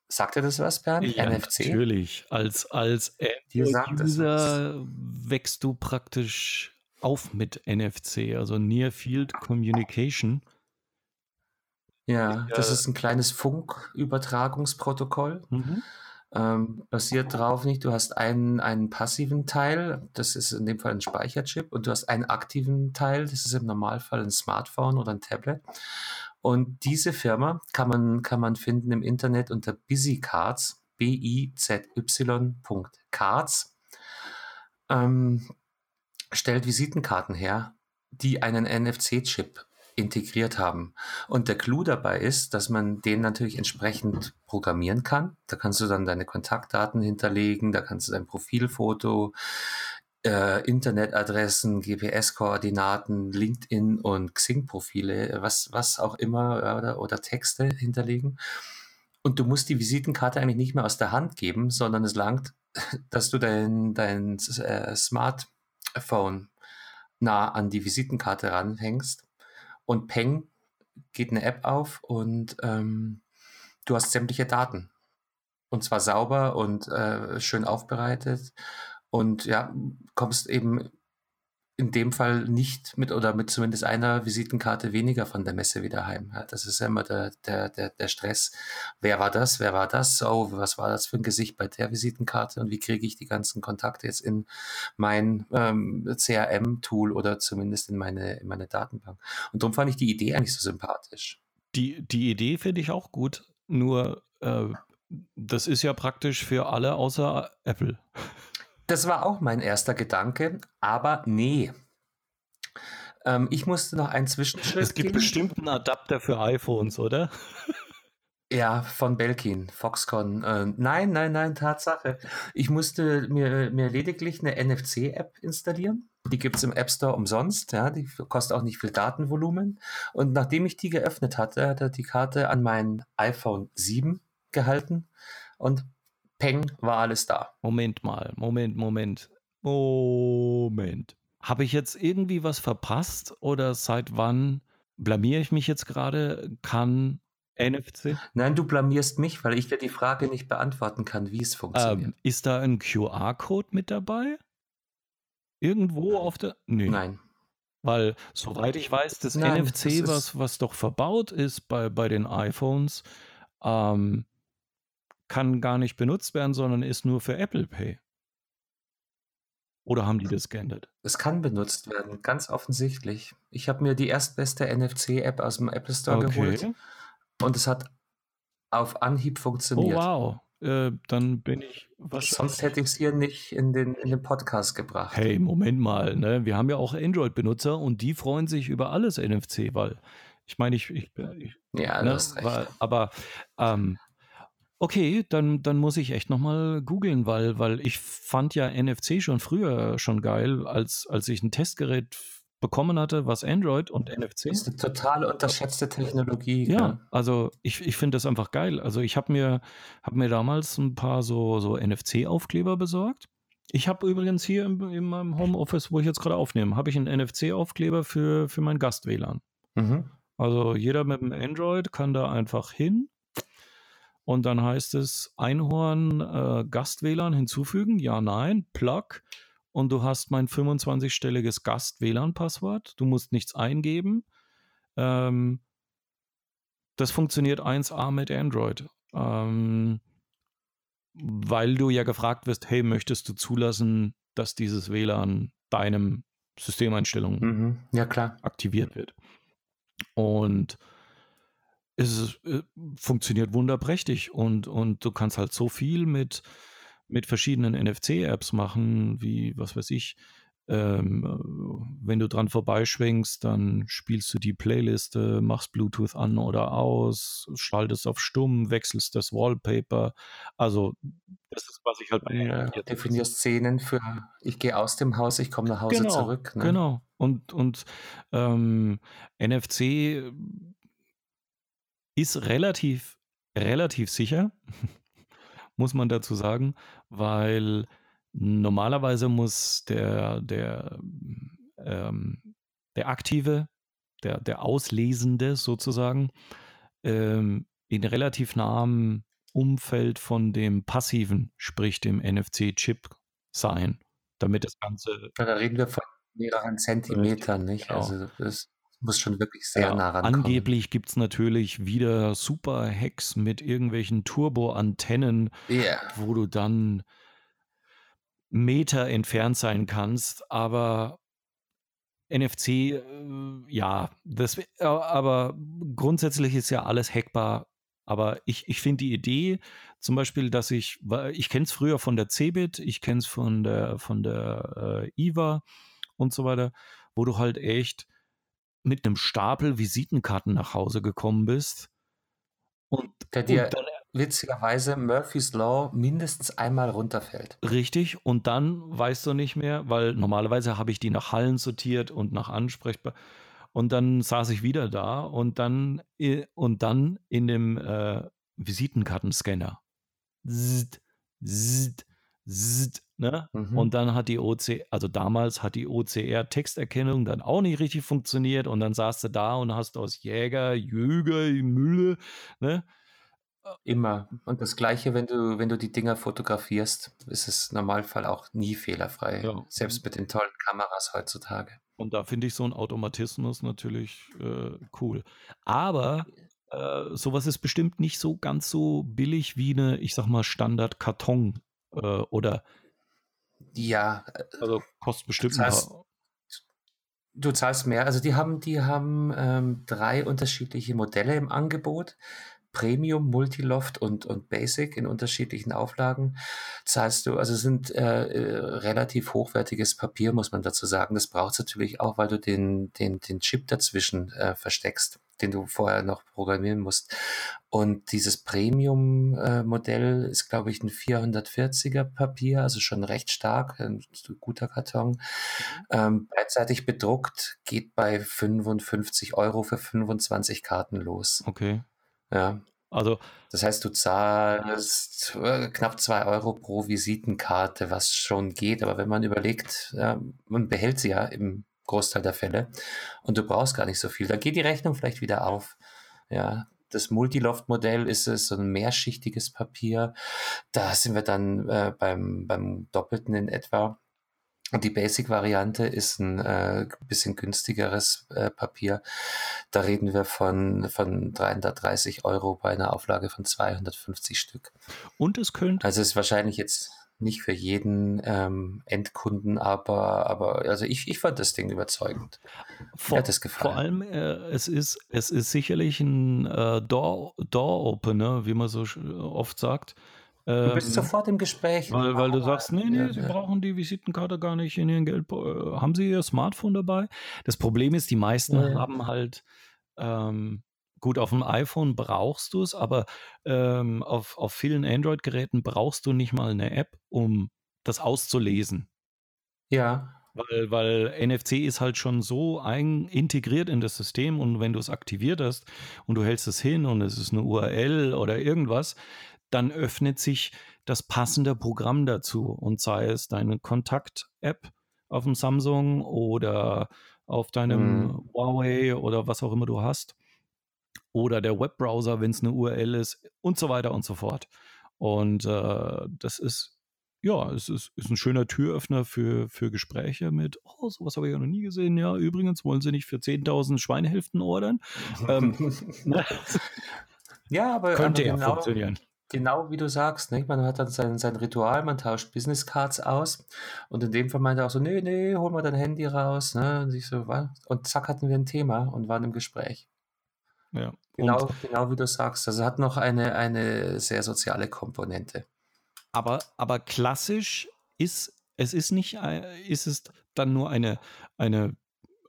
Sagt dir das was, Bernd? Ja, NFC? Natürlich. Als, als User wächst du praktisch auf mit NFC, also Near Field Communication. Ja, das ist ein kleines Funkübertragungsprotokoll. Mhm. Ähm, basiert darauf nicht, du hast einen, einen passiven Teil, das ist in dem Fall ein Speicherchip, und du hast einen aktiven Teil, das ist im Normalfall ein Smartphone oder ein Tablet. Und diese Firma kann man, kann man finden im Internet unter BusyCards, B-I-Z-Y.cards, ähm, stellt Visitenkarten her, die einen NFC-Chip integriert haben. Und der Clou dabei ist, dass man den natürlich entsprechend programmieren kann. Da kannst du dann deine Kontaktdaten hinterlegen, da kannst du dein Profilfoto, äh, Internetadressen, GPS-Koordinaten, LinkedIn und Xing-Profile, was, was auch immer oder, oder Texte hinterlegen. Und du musst die Visitenkarte eigentlich nicht mehr aus der Hand geben, sondern es langt, dass du dein, dein äh, Smartphone nah an die Visitenkarte ranhängst und peng geht eine App auf und ähm, du hast sämtliche Daten. Und zwar sauber und äh, schön aufbereitet. Und ja, kommst eben in dem Fall nicht mit oder mit zumindest einer Visitenkarte weniger von der Messe wieder heim. Ja, das ist ja immer der, der, der, der Stress. Wer war das? Wer war das? Oh, was war das für ein Gesicht bei der Visitenkarte? Und wie kriege ich die ganzen Kontakte jetzt in mein ähm, CRM-Tool oder zumindest in meine, in meine Datenbank? Und darum fand ich die Idee eigentlich so sympathisch. Die, die Idee finde ich auch gut. Nur, äh, das ist ja praktisch für alle außer Apple. Das war auch mein erster Gedanke, aber nee. Ähm, ich musste noch einen Zwischenschritt Es gibt gehen. bestimmt einen Adapter für iPhones, oder? Ja, von Belkin, Foxconn. Äh, nein, nein, nein, Tatsache. Ich musste mir, mir lediglich eine NFC-App installieren. Die gibt es im App Store umsonst. Ja, die kostet auch nicht viel Datenvolumen. Und nachdem ich die geöffnet hatte, hat er die Karte an mein iPhone 7 gehalten und peng, war alles da. Moment mal, Moment, Moment, Moment. Habe ich jetzt irgendwie was verpasst oder seit wann blamiere ich mich jetzt gerade? Kann NFC? Nein, du blamierst mich, weil ich dir die Frage nicht beantworten kann, wie es funktioniert. Ähm, ist da ein QR-Code mit dabei? Irgendwo auf der. Nee. Nein. Weil, soweit ich weiß, das Nein, NFC, das was, was doch verbaut ist bei, bei den iPhones, ähm, kann gar nicht benutzt werden, sondern ist nur für Apple Pay. Oder haben die das geändert? es kann benutzt werden, ganz offensichtlich. Ich habe mir die erstbeste NFC-App aus dem Apple Store geholt Okay. und es hat auf Anhieb Oh, funktioniert. wow. Äh, dann bin ich Sonst wahrscheinlich. hätte ich es hier nicht in den, in den Podcast gebracht. Hey, Moment mal, ne? Wir haben ja auch Android-Benutzer und die freuen sich über alles NFC, weil ich meine, ich, ich, ich Ja, du ne, hast recht. weil, aber ähm, okay, dann, dann muss ich echt nochmal googeln, weil, weil ich fand ja NFC schon früher schon geil, als, als ich ein Testgerät bekommen hatte, was Android und Das NFC. ist eine total unterschätzte Technologie. Ja, gell? also ich, ich finde das einfach geil. Also ich habe mir, hab mir damals ein paar so, so NFC-Aufkleber besorgt. Ich habe übrigens hier in, in meinem Homeoffice, wo ich jetzt gerade aufnehme, habe ich einen NFC-Aufkleber für, für mein Gast-WLAN. Mhm. Also jeder mit dem Android kann da einfach hin und dann heißt es Einhorn äh, Gast-WLAN hinzufügen, ja, nein, Plug und du hast mein 25-stelliges Gast-WLAN-Passwort. Du musst nichts eingeben. Ähm, das funktioniert 1A mit Android. Ähm, weil du ja gefragt wirst, hey, möchtest du zulassen, dass dieses WLAN deinem Systemeinstellungen Mhm. Ja, klar. aktiviert wird? Und es ist, äh, funktioniert wunderprächtig und, und du kannst halt so viel mit, mit verschiedenen NFC-Apps machen, wie, was weiß ich, ähm, äh, wenn du dran vorbeischwenkst, dann spielst du die Playliste, machst Bluetooth an oder aus, schaltest auf stumm, wechselst das Wallpaper. Also, das ist, was ich halt bei Ja, definierst Szenen für ich gehe aus dem Haus, ich komme nach Hause Genau, zurück. Ne? genau. Und, und ähm, NFC ist relativ, relativ sicher, muss man dazu sagen, weil normalerweise muss der, der, ähm, der Aktive, der, der Auslesende sozusagen, ähm, in relativ nahem Umfeld von dem Passiven, sprich dem NFC-Chip sein, damit das Ganze Da reden wir von mehreren Zentimetern, nicht? genau. Also das muss schon wirklich sehr Ja, nah rankommen. angeblich gibt es natürlich wieder super Hacks mit irgendwelchen Turbo-Antennen, Ja. wo du dann Meter entfernt sein kannst, aber NFC, äh, ja, das, äh, aber grundsätzlich ist ja alles hackbar. Aber ich, ich finde die Idee, zum Beispiel, dass ich, ich kenne es früher von der Cebit, ich kenne es von der, von der äh, IVA und so weiter, wo du halt echt mit einem Stapel Visitenkarten nach Hause gekommen bist. Und, Der und dir dann witzigerweise Murphy's Law mindestens einmal runterfällt. Richtig, und dann weißt du nicht mehr, weil normalerweise habe ich die nach Hallen sortiert und nach ansprechbar. Und dann saß ich wieder da und dann, i- und dann in dem äh, Visitenkartenscanner. Zzt, zzt, zzt, ne? Mhm. Und dann hat die OC, also damals hat die OCR-Texterkennung dann auch nicht richtig funktioniert und dann saß du da und hast aus Jäger, Jäger, Mülle, ne? Immer. Und das Gleiche, wenn du, wenn du die Dinger fotografierst, ist es im Normalfall auch nie fehlerfrei. Ja. Selbst mit den tollen Kameras heutzutage. Und da finde ich so einen Automatismus natürlich äh, cool. Aber äh, sowas ist bestimmt nicht so ganz so billig wie eine, ich sag mal, Standard-Karton äh, oder Ja, also kostet bestimmt heißt, paar. Du zahlst mehr. Also die haben, die haben ähm, drei unterschiedliche Modelle im Angebot. Premium, Multiloft und, und Basic in unterschiedlichen Auflagen. Zahlst du, also es sind äh, äh, relativ hochwertiges Papier, muss man dazu sagen. Das braucht es natürlich auch, weil du den, den, den Chip dazwischen äh, versteckst, den du vorher noch programmieren musst. Und dieses Premium-Modell ist, glaube ich, ein 440er Papier, also schon recht stark, ein guter Karton. Ähm, beidseitig bedruckt geht bei 55 Euro für 25 Karten los. Okay. Ja. Also, Das heißt, du zahlst äh, knapp zwei Euro pro Visitenkarte, was schon geht. Aber wenn man überlegt, ja, man behält sie ja im Großteil der Fälle und du brauchst gar nicht so viel, dann geht die Rechnung vielleicht wieder auf. Ja, das Multiloft-Modell ist es, so ein mehrschichtiges Papier. Da sind wir dann äh, beim, beim Doppelten in etwa. Und die Basic-Variante ist ein äh, bisschen günstigeres äh, Papier. Da reden wir von, von 330 Euro bei einer Auflage von 250 Stück. Und es könnte. Also es ist wahrscheinlich jetzt nicht für jeden ähm, Endkunden, aber, aber also ich, ich fand das Ding überzeugend. Vor, hat es gefallen. Vor allem, äh, es, ist, es ist sicherlich ein äh, Door-Opener, Door wie man so oft sagt. Du bist ähm, sofort im Gespräch. Weil, weil du sagst, nee, nee, ja, Sie ja. brauchen die Visitenkarte gar nicht in Ihren Geld. Äh, haben Sie Ihr Smartphone dabei? Das Problem ist, die meisten ja. haben halt, ähm, gut, auf dem iPhone brauchst du es, aber ähm, auf, auf vielen Android-Geräten brauchst du nicht mal eine App, um das auszulesen. Ja. Weil, weil NFC ist halt schon so ein, integriert in das System und wenn du es aktiviert hast und du hältst es hin und es ist eine URL oder irgendwas, dann öffnet sich das passende Programm dazu und sei es deine Kontakt-App auf dem Samsung oder auf deinem mhm. Huawei oder was auch immer du hast oder der Webbrowser, wenn es eine URL ist und so weiter und so fort. Und äh, das ist, ja, es ist, ist ein schöner Türöffner für, für Gespräche mit, oh, sowas habe ich ja noch nie gesehen. Ja, übrigens wollen Sie nicht für 10.000 Schweinehälften ordern. ähm, ja, aber könnte ja genau, funktionieren. Genau wie du sagst, ne? man hat dann sein, sein Ritual, man tauscht Business Cards aus und in dem Fall meinte er auch so, nee, nee, hol mal dein Handy raus, ne? Und ich so, was? Und zack hatten wir ein Thema und waren im Gespräch. Ja. Genau, genau wie du sagst. Also hat noch eine, eine sehr soziale Komponente. Aber, aber klassisch ist, es ist nicht, äh, ist es dann nur eine, eine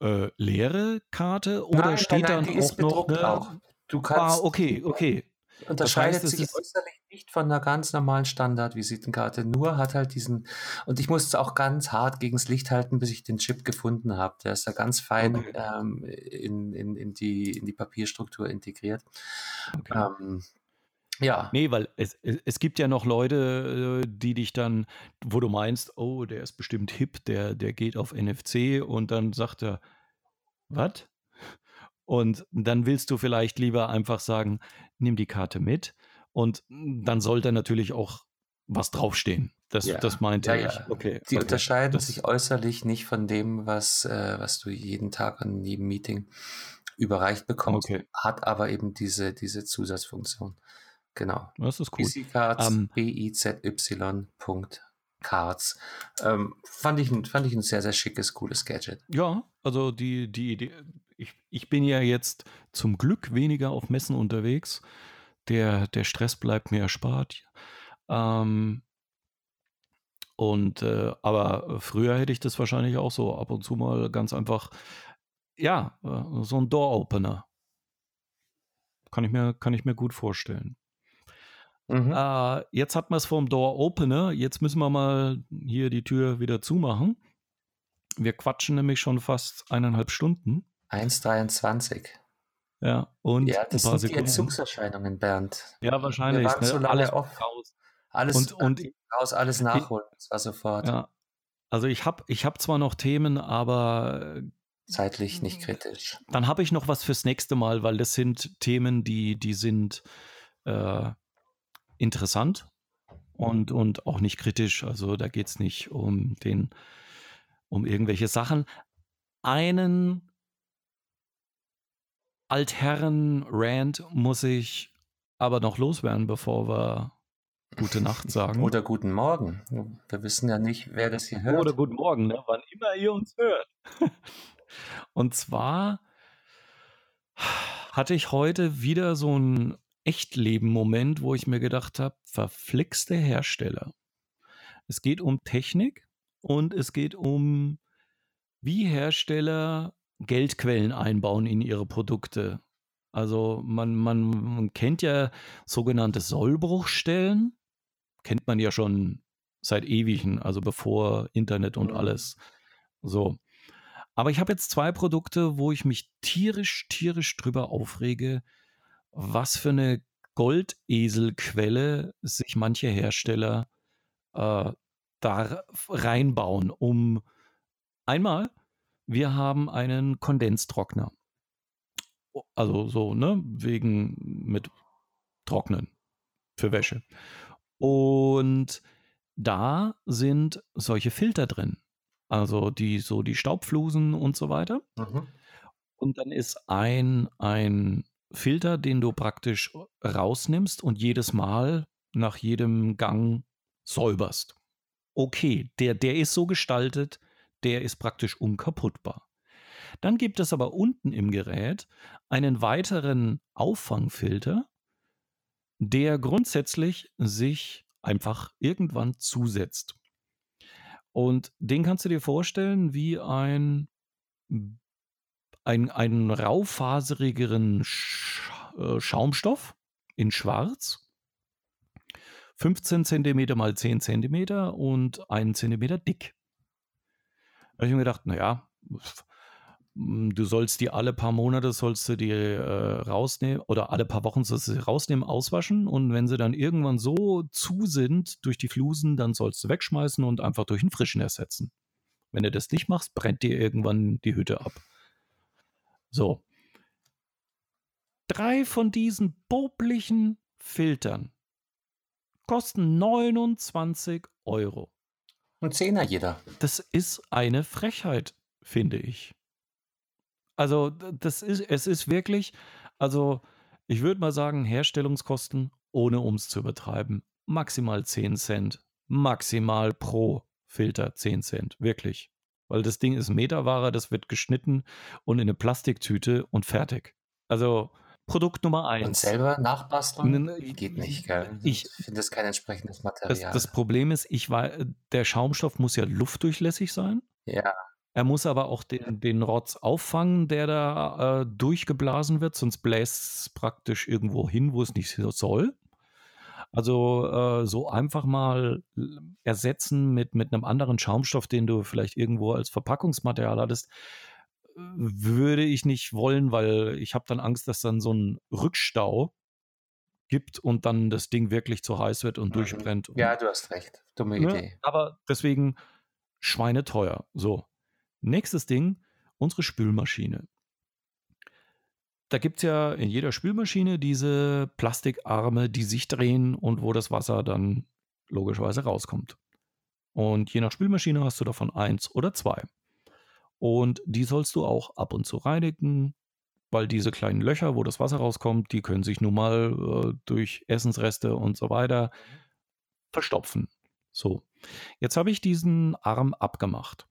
äh, leere Karte oder nein, steht nein, nein, dann auch noch eine, auch. Du kannst, ah, okay, okay. Unterscheidet das heißt, sich äußerlich nicht von einer ganz normalen Standard-Visitenkarte, nur hat halt diesen, und ich musste auch ganz hart gegens Licht halten, bis ich den Chip gefunden habe. Der ist da ganz fein okay. ähm, in, in, in, die, in die Papierstruktur integriert. Okay. Ähm, ja. Nee, weil es, es gibt ja noch Leute, äh, die dich dann, wo du meinst, oh, der ist bestimmt hip, der, der geht auf NFC und dann sagt er, was? Und dann willst du vielleicht lieber einfach sagen, nimm die Karte mit. Und dann sollte natürlich auch was draufstehen. Das, ja. das meinte ja, ich. Okay. Die okay. unterscheiden das sich äußerlich nicht von dem, was, äh, was du jeden Tag an jedem Meeting überreicht bekommst, okay. hat aber eben diese, diese Zusatzfunktion. Genau. Das ist cool. Easycards, um, ähm, B-I-Z-Y. Cards. Ähm, fand, ich, fand ich ein sehr, sehr schickes, cooles Gadget. Ja, also die, die Idee, ich, bin ja jetzt zum Glück weniger auf Messen unterwegs. Der, der Stress bleibt mir erspart. Ähm, und äh, aber früher hätte ich das wahrscheinlich auch so ab und zu mal ganz einfach, ja, äh, so ein Door-Opener. Kann ich mir, kann ich mir gut vorstellen. Mhm. Äh, jetzt hat man es vom Door Opener. Jetzt müssen wir mal hier die Tür wieder zumachen. Wir quatschen nämlich schon fast eineinhalb Stunden. 1,23. Ja, und ja, das sind Sekunden. die Entzugserscheinungen, Bernd. Ja, wahrscheinlich. Wir waren ne? so lange alles off. raus. Alles und, und raus, alles nachholen. Das war sofort. Ja. Also ich habe ich hab zwar noch Themen, aber zeitlich nicht kritisch. Dann habe ich noch was fürs nächste Mal, weil das sind Themen, die, die sind äh, interessant und, und auch nicht kritisch. Also da geht es nicht um den, um irgendwelche Sachen. Einen Altherren-Rant muss ich aber noch loswerden, bevor wir gute Nacht sagen. Oder guten Morgen. Wir wissen ja nicht, wer das hier hört. Oder guten Morgen, ne? wann immer ihr uns hört. Und zwar hatte ich heute wieder so ein Echtleben-Moment, wo ich mir gedacht habe, verflixte Hersteller. Es geht um Technik und es geht um, wie Hersteller Geldquellen einbauen in ihre Produkte. Also man, man, man kennt ja sogenannte Sollbruchstellen, kennt man ja schon seit ewigen, also bevor Internet und mhm. alles. So. Aber ich habe jetzt zwei Produkte, wo ich mich tierisch, tierisch drüber aufrege, was für eine Goldeselquelle sich manche Hersteller äh, da reinbauen, um einmal, wir haben einen Kondenstrockner. Also so, ne, wegen mit Trocknen für Wäsche. Und da sind solche Filter drin. also die so die Staubflusen und so weiter. Mhm. Und dann ist ein, ein Filter, den du praktisch rausnimmst und jedes Mal nach jedem Gang säuberst. Okay, der, der ist so gestaltet, der ist praktisch unkaputtbar. Dann gibt es aber unten im Gerät einen weiteren Auffangfilter, der grundsätzlich sich einfach irgendwann zusetzt. Und den kannst du dir vorstellen wie ein, ein einen raufaserigeren äh, Schaumstoff in Schwarz. 15 cm mal 10 cm und 1 cm dick. Da habe ich mir gedacht, naja, hm, du sollst die alle paar Monate sollst du die äh, rausnehmen oder alle paar Wochen sollst du sie rausnehmen, auswaschen und wenn sie dann irgendwann so zu sind durch die Flusen, dann sollst du wegschmeißen und einfach durch einen frischen ersetzen. Wenn du das nicht machst, brennt dir irgendwann die Hütte ab. So. Drei von diesen poplichen Filtern kosten 29 Euro. Ein Zehner jeder. Das ist eine Frechheit, finde ich. Also, das ist, es ist wirklich, also ich würde mal sagen, Herstellungskosten, ohne um es zu übertreiben, maximal 10 Cent. Maximal pro Filter 10 Cent. Wirklich. Weil das Ding ist Meterware, das wird geschnitten und in eine Plastiktüte und fertig. Also Produkt Nummer eins. Und selber nachbasteln? Geht nicht, gell? Ich, finde das kein entsprechendes Material. Das, das Problem ist, ich war, der Schaumstoff muss ja luftdurchlässig sein. Ja. Er muss aber auch den, den Rotz auffangen, der da äh, durchgeblasen wird, sonst bläst es praktisch irgendwo hin, wo es nicht soll. Also äh, so einfach mal ersetzen mit, mit einem anderen Schaumstoff, den du vielleicht irgendwo als Verpackungsmaterial hattest, würde ich nicht wollen, weil ich habe dann Angst, dass dann so ein Rückstau gibt und dann das Ding wirklich zu heiß wird und mhm. durchbrennt. Ja, du hast recht. Dumme ne? Idee. Aber deswegen schweineteuer. So. Nächstes Ding, unsere Spülmaschine. Da gibt es ja in jeder Spülmaschine diese Plastikarme, die sich drehen und wo das Wasser dann logischerweise rauskommt. Und je nach Spülmaschine hast du davon eins oder zwei. Und die sollst du auch ab und zu reinigen, weil diese kleinen Löcher, wo das Wasser rauskommt, die können sich nun mal äh, durch Essensreste und so weiter verstopfen. So, jetzt habe ich diesen Arm abgemacht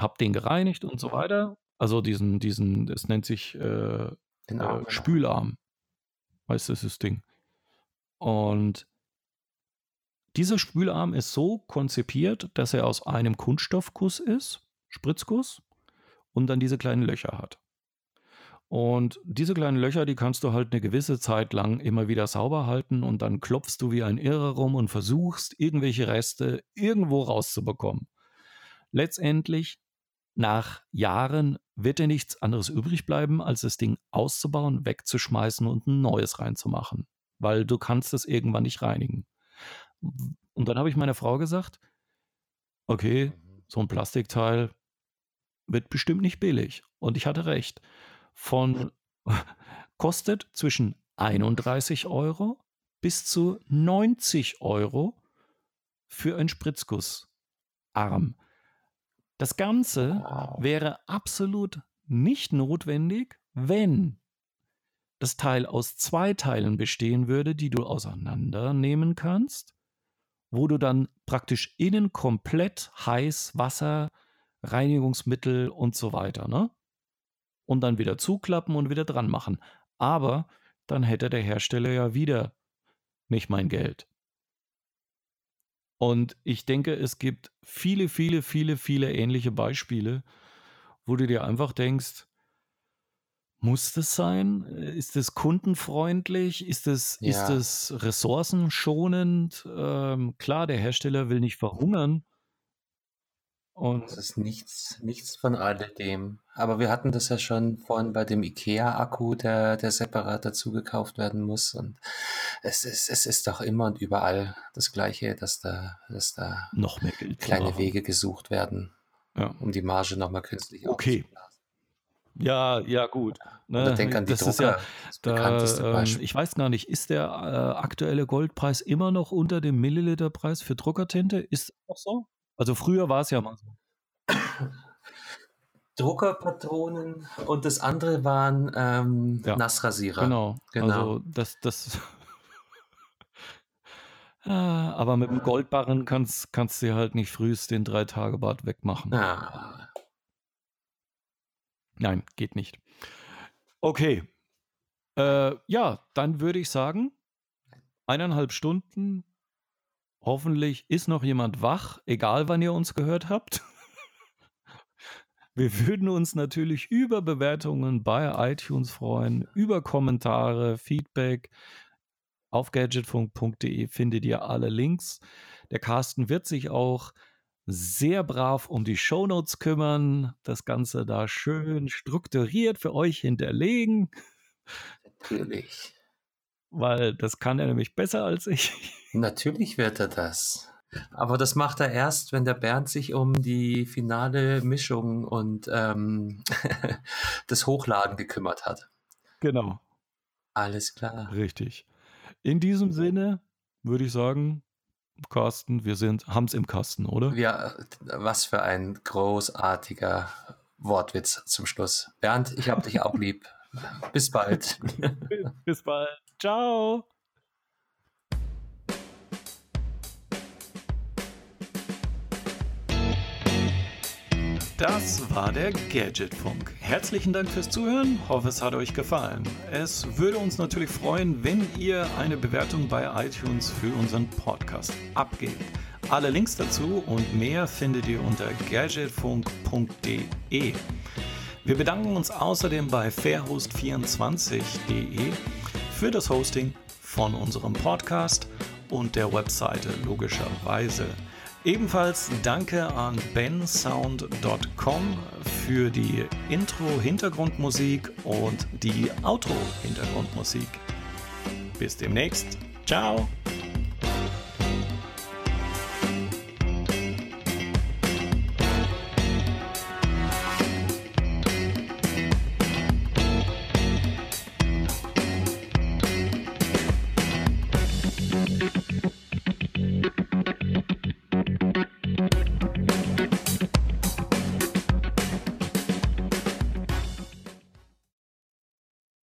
habe den gereinigt und so weiter. Also diesen, diesen, das nennt sich äh, Arm, äh. Spülarm. Weißt du, das Ding. Und dieser Spülarm ist so konzipiert, dass er aus einem Kunststoffguss ist, Spritzguss, und dann diese kleinen Löcher hat. Und diese kleinen Löcher, die kannst du halt eine gewisse Zeit lang immer wieder sauber halten und dann klopfst du wie ein Irrer rum und versuchst, irgendwelche Reste irgendwo rauszubekommen. Letztendlich nach Jahren wird dir nichts anderes übrig bleiben, als das Ding auszubauen, wegzuschmeißen und ein neues reinzumachen, weil du kannst es irgendwann nicht reinigen. Und dann habe ich meiner Frau gesagt, okay, mhm. so ein Plastikteil wird bestimmt nicht billig. Und ich hatte recht. Von kostet zwischen 31 Euro bis zu 90 Euro für einen Spritzgussarm. Das Ganze wow. wäre absolut nicht notwendig, wenn das Teil aus zwei Teilen bestehen würde, die du auseinandernehmen kannst, wo du dann praktisch innen komplett heiß Wasser, Reinigungsmittel und so weiter, ne? Und dann wieder zuklappen und wieder dran machen. Aber dann hätte der Hersteller ja wieder nicht mein Geld. Und ich denke, es gibt viele, viele, viele, viele ähnliche Beispiele, wo du dir einfach denkst, muss das sein? Ist es kundenfreundlich? Ist es, ja. ist es ressourcenschonend? Ähm, klar, der Hersteller will nicht verhungern, und das ist nichts, nichts von alledem. Aber wir hatten das ja schon vorhin bei dem IKEA-Akku, der, der separat dazu gekauft werden muss. Und es ist, es ist doch immer und überall das Gleiche, dass da, dass da noch mehr Geld kleine Wege gesucht werden, ja. um die Marge nochmal künstlich okay. Ja, ja, gut. Ne, denk an die das Drucker, ist ja das da, ähm, Ich weiß gar nicht, ist der äh, aktuelle Goldpreis immer noch unter dem Milliliterpreis für Druckertinte? Ist das noch so? Also früher war es ja mal so. Druckerpatronen und das andere waren ähm, Ja, Nassrasierer. genau. Genau. Also das, das. Ah, Aber mit dem Goldbarren kannst, kannst du halt nicht frühst den Drei-Tage-Bart wegmachen. Ah, Nein, geht nicht. Okay. Äh, ja, dann würde ich sagen, eineinhalb Stunden. Hoffentlich ist noch jemand wach, egal wann ihr uns gehört habt. Wir würden uns natürlich über Bewertungen bei iTunes freuen, über Kommentare, Feedback. Auf gadgetfunk.de findet ihr alle Links. Der Carsten wird sich auch sehr brav um die Shownotes kümmern, das Ganze da schön strukturiert für euch hinterlegen, natürlich. Weil das kann er nämlich besser als ich. Natürlich wird er das. Aber das macht er erst, wenn der Bernd sich um die finale Mischung und ähm, das Hochladen gekümmert hat. Genau, Alles klar. richtig. In diesem Sinne würde ich sagen, Carsten, wir sind, haben's im Kasten, oder? Ja, was für ein großartiger Wortwitz zum Schluss. Bernd, ich hab dich auch lieb. Bis bald. Bis bald. Ciao. Das war der Gadgetfunk. Herzlichen Dank fürs Zuhören. Hoffe, es hat euch gefallen. Es würde uns natürlich freuen, wenn ihr eine Bewertung bei iTunes für unseren Podcast abgebt. Alle Links dazu und mehr findet ihr unter gadgetfunk.de. Wir bedanken uns außerdem bei fairhost24.de für das Hosting von unserem Podcast und der Webseite logischerweise. Ebenfalls danke an bensound.com für die Intro-Hintergrundmusik und die Outro-Hintergrundmusik. Bis demnächst. Ciao.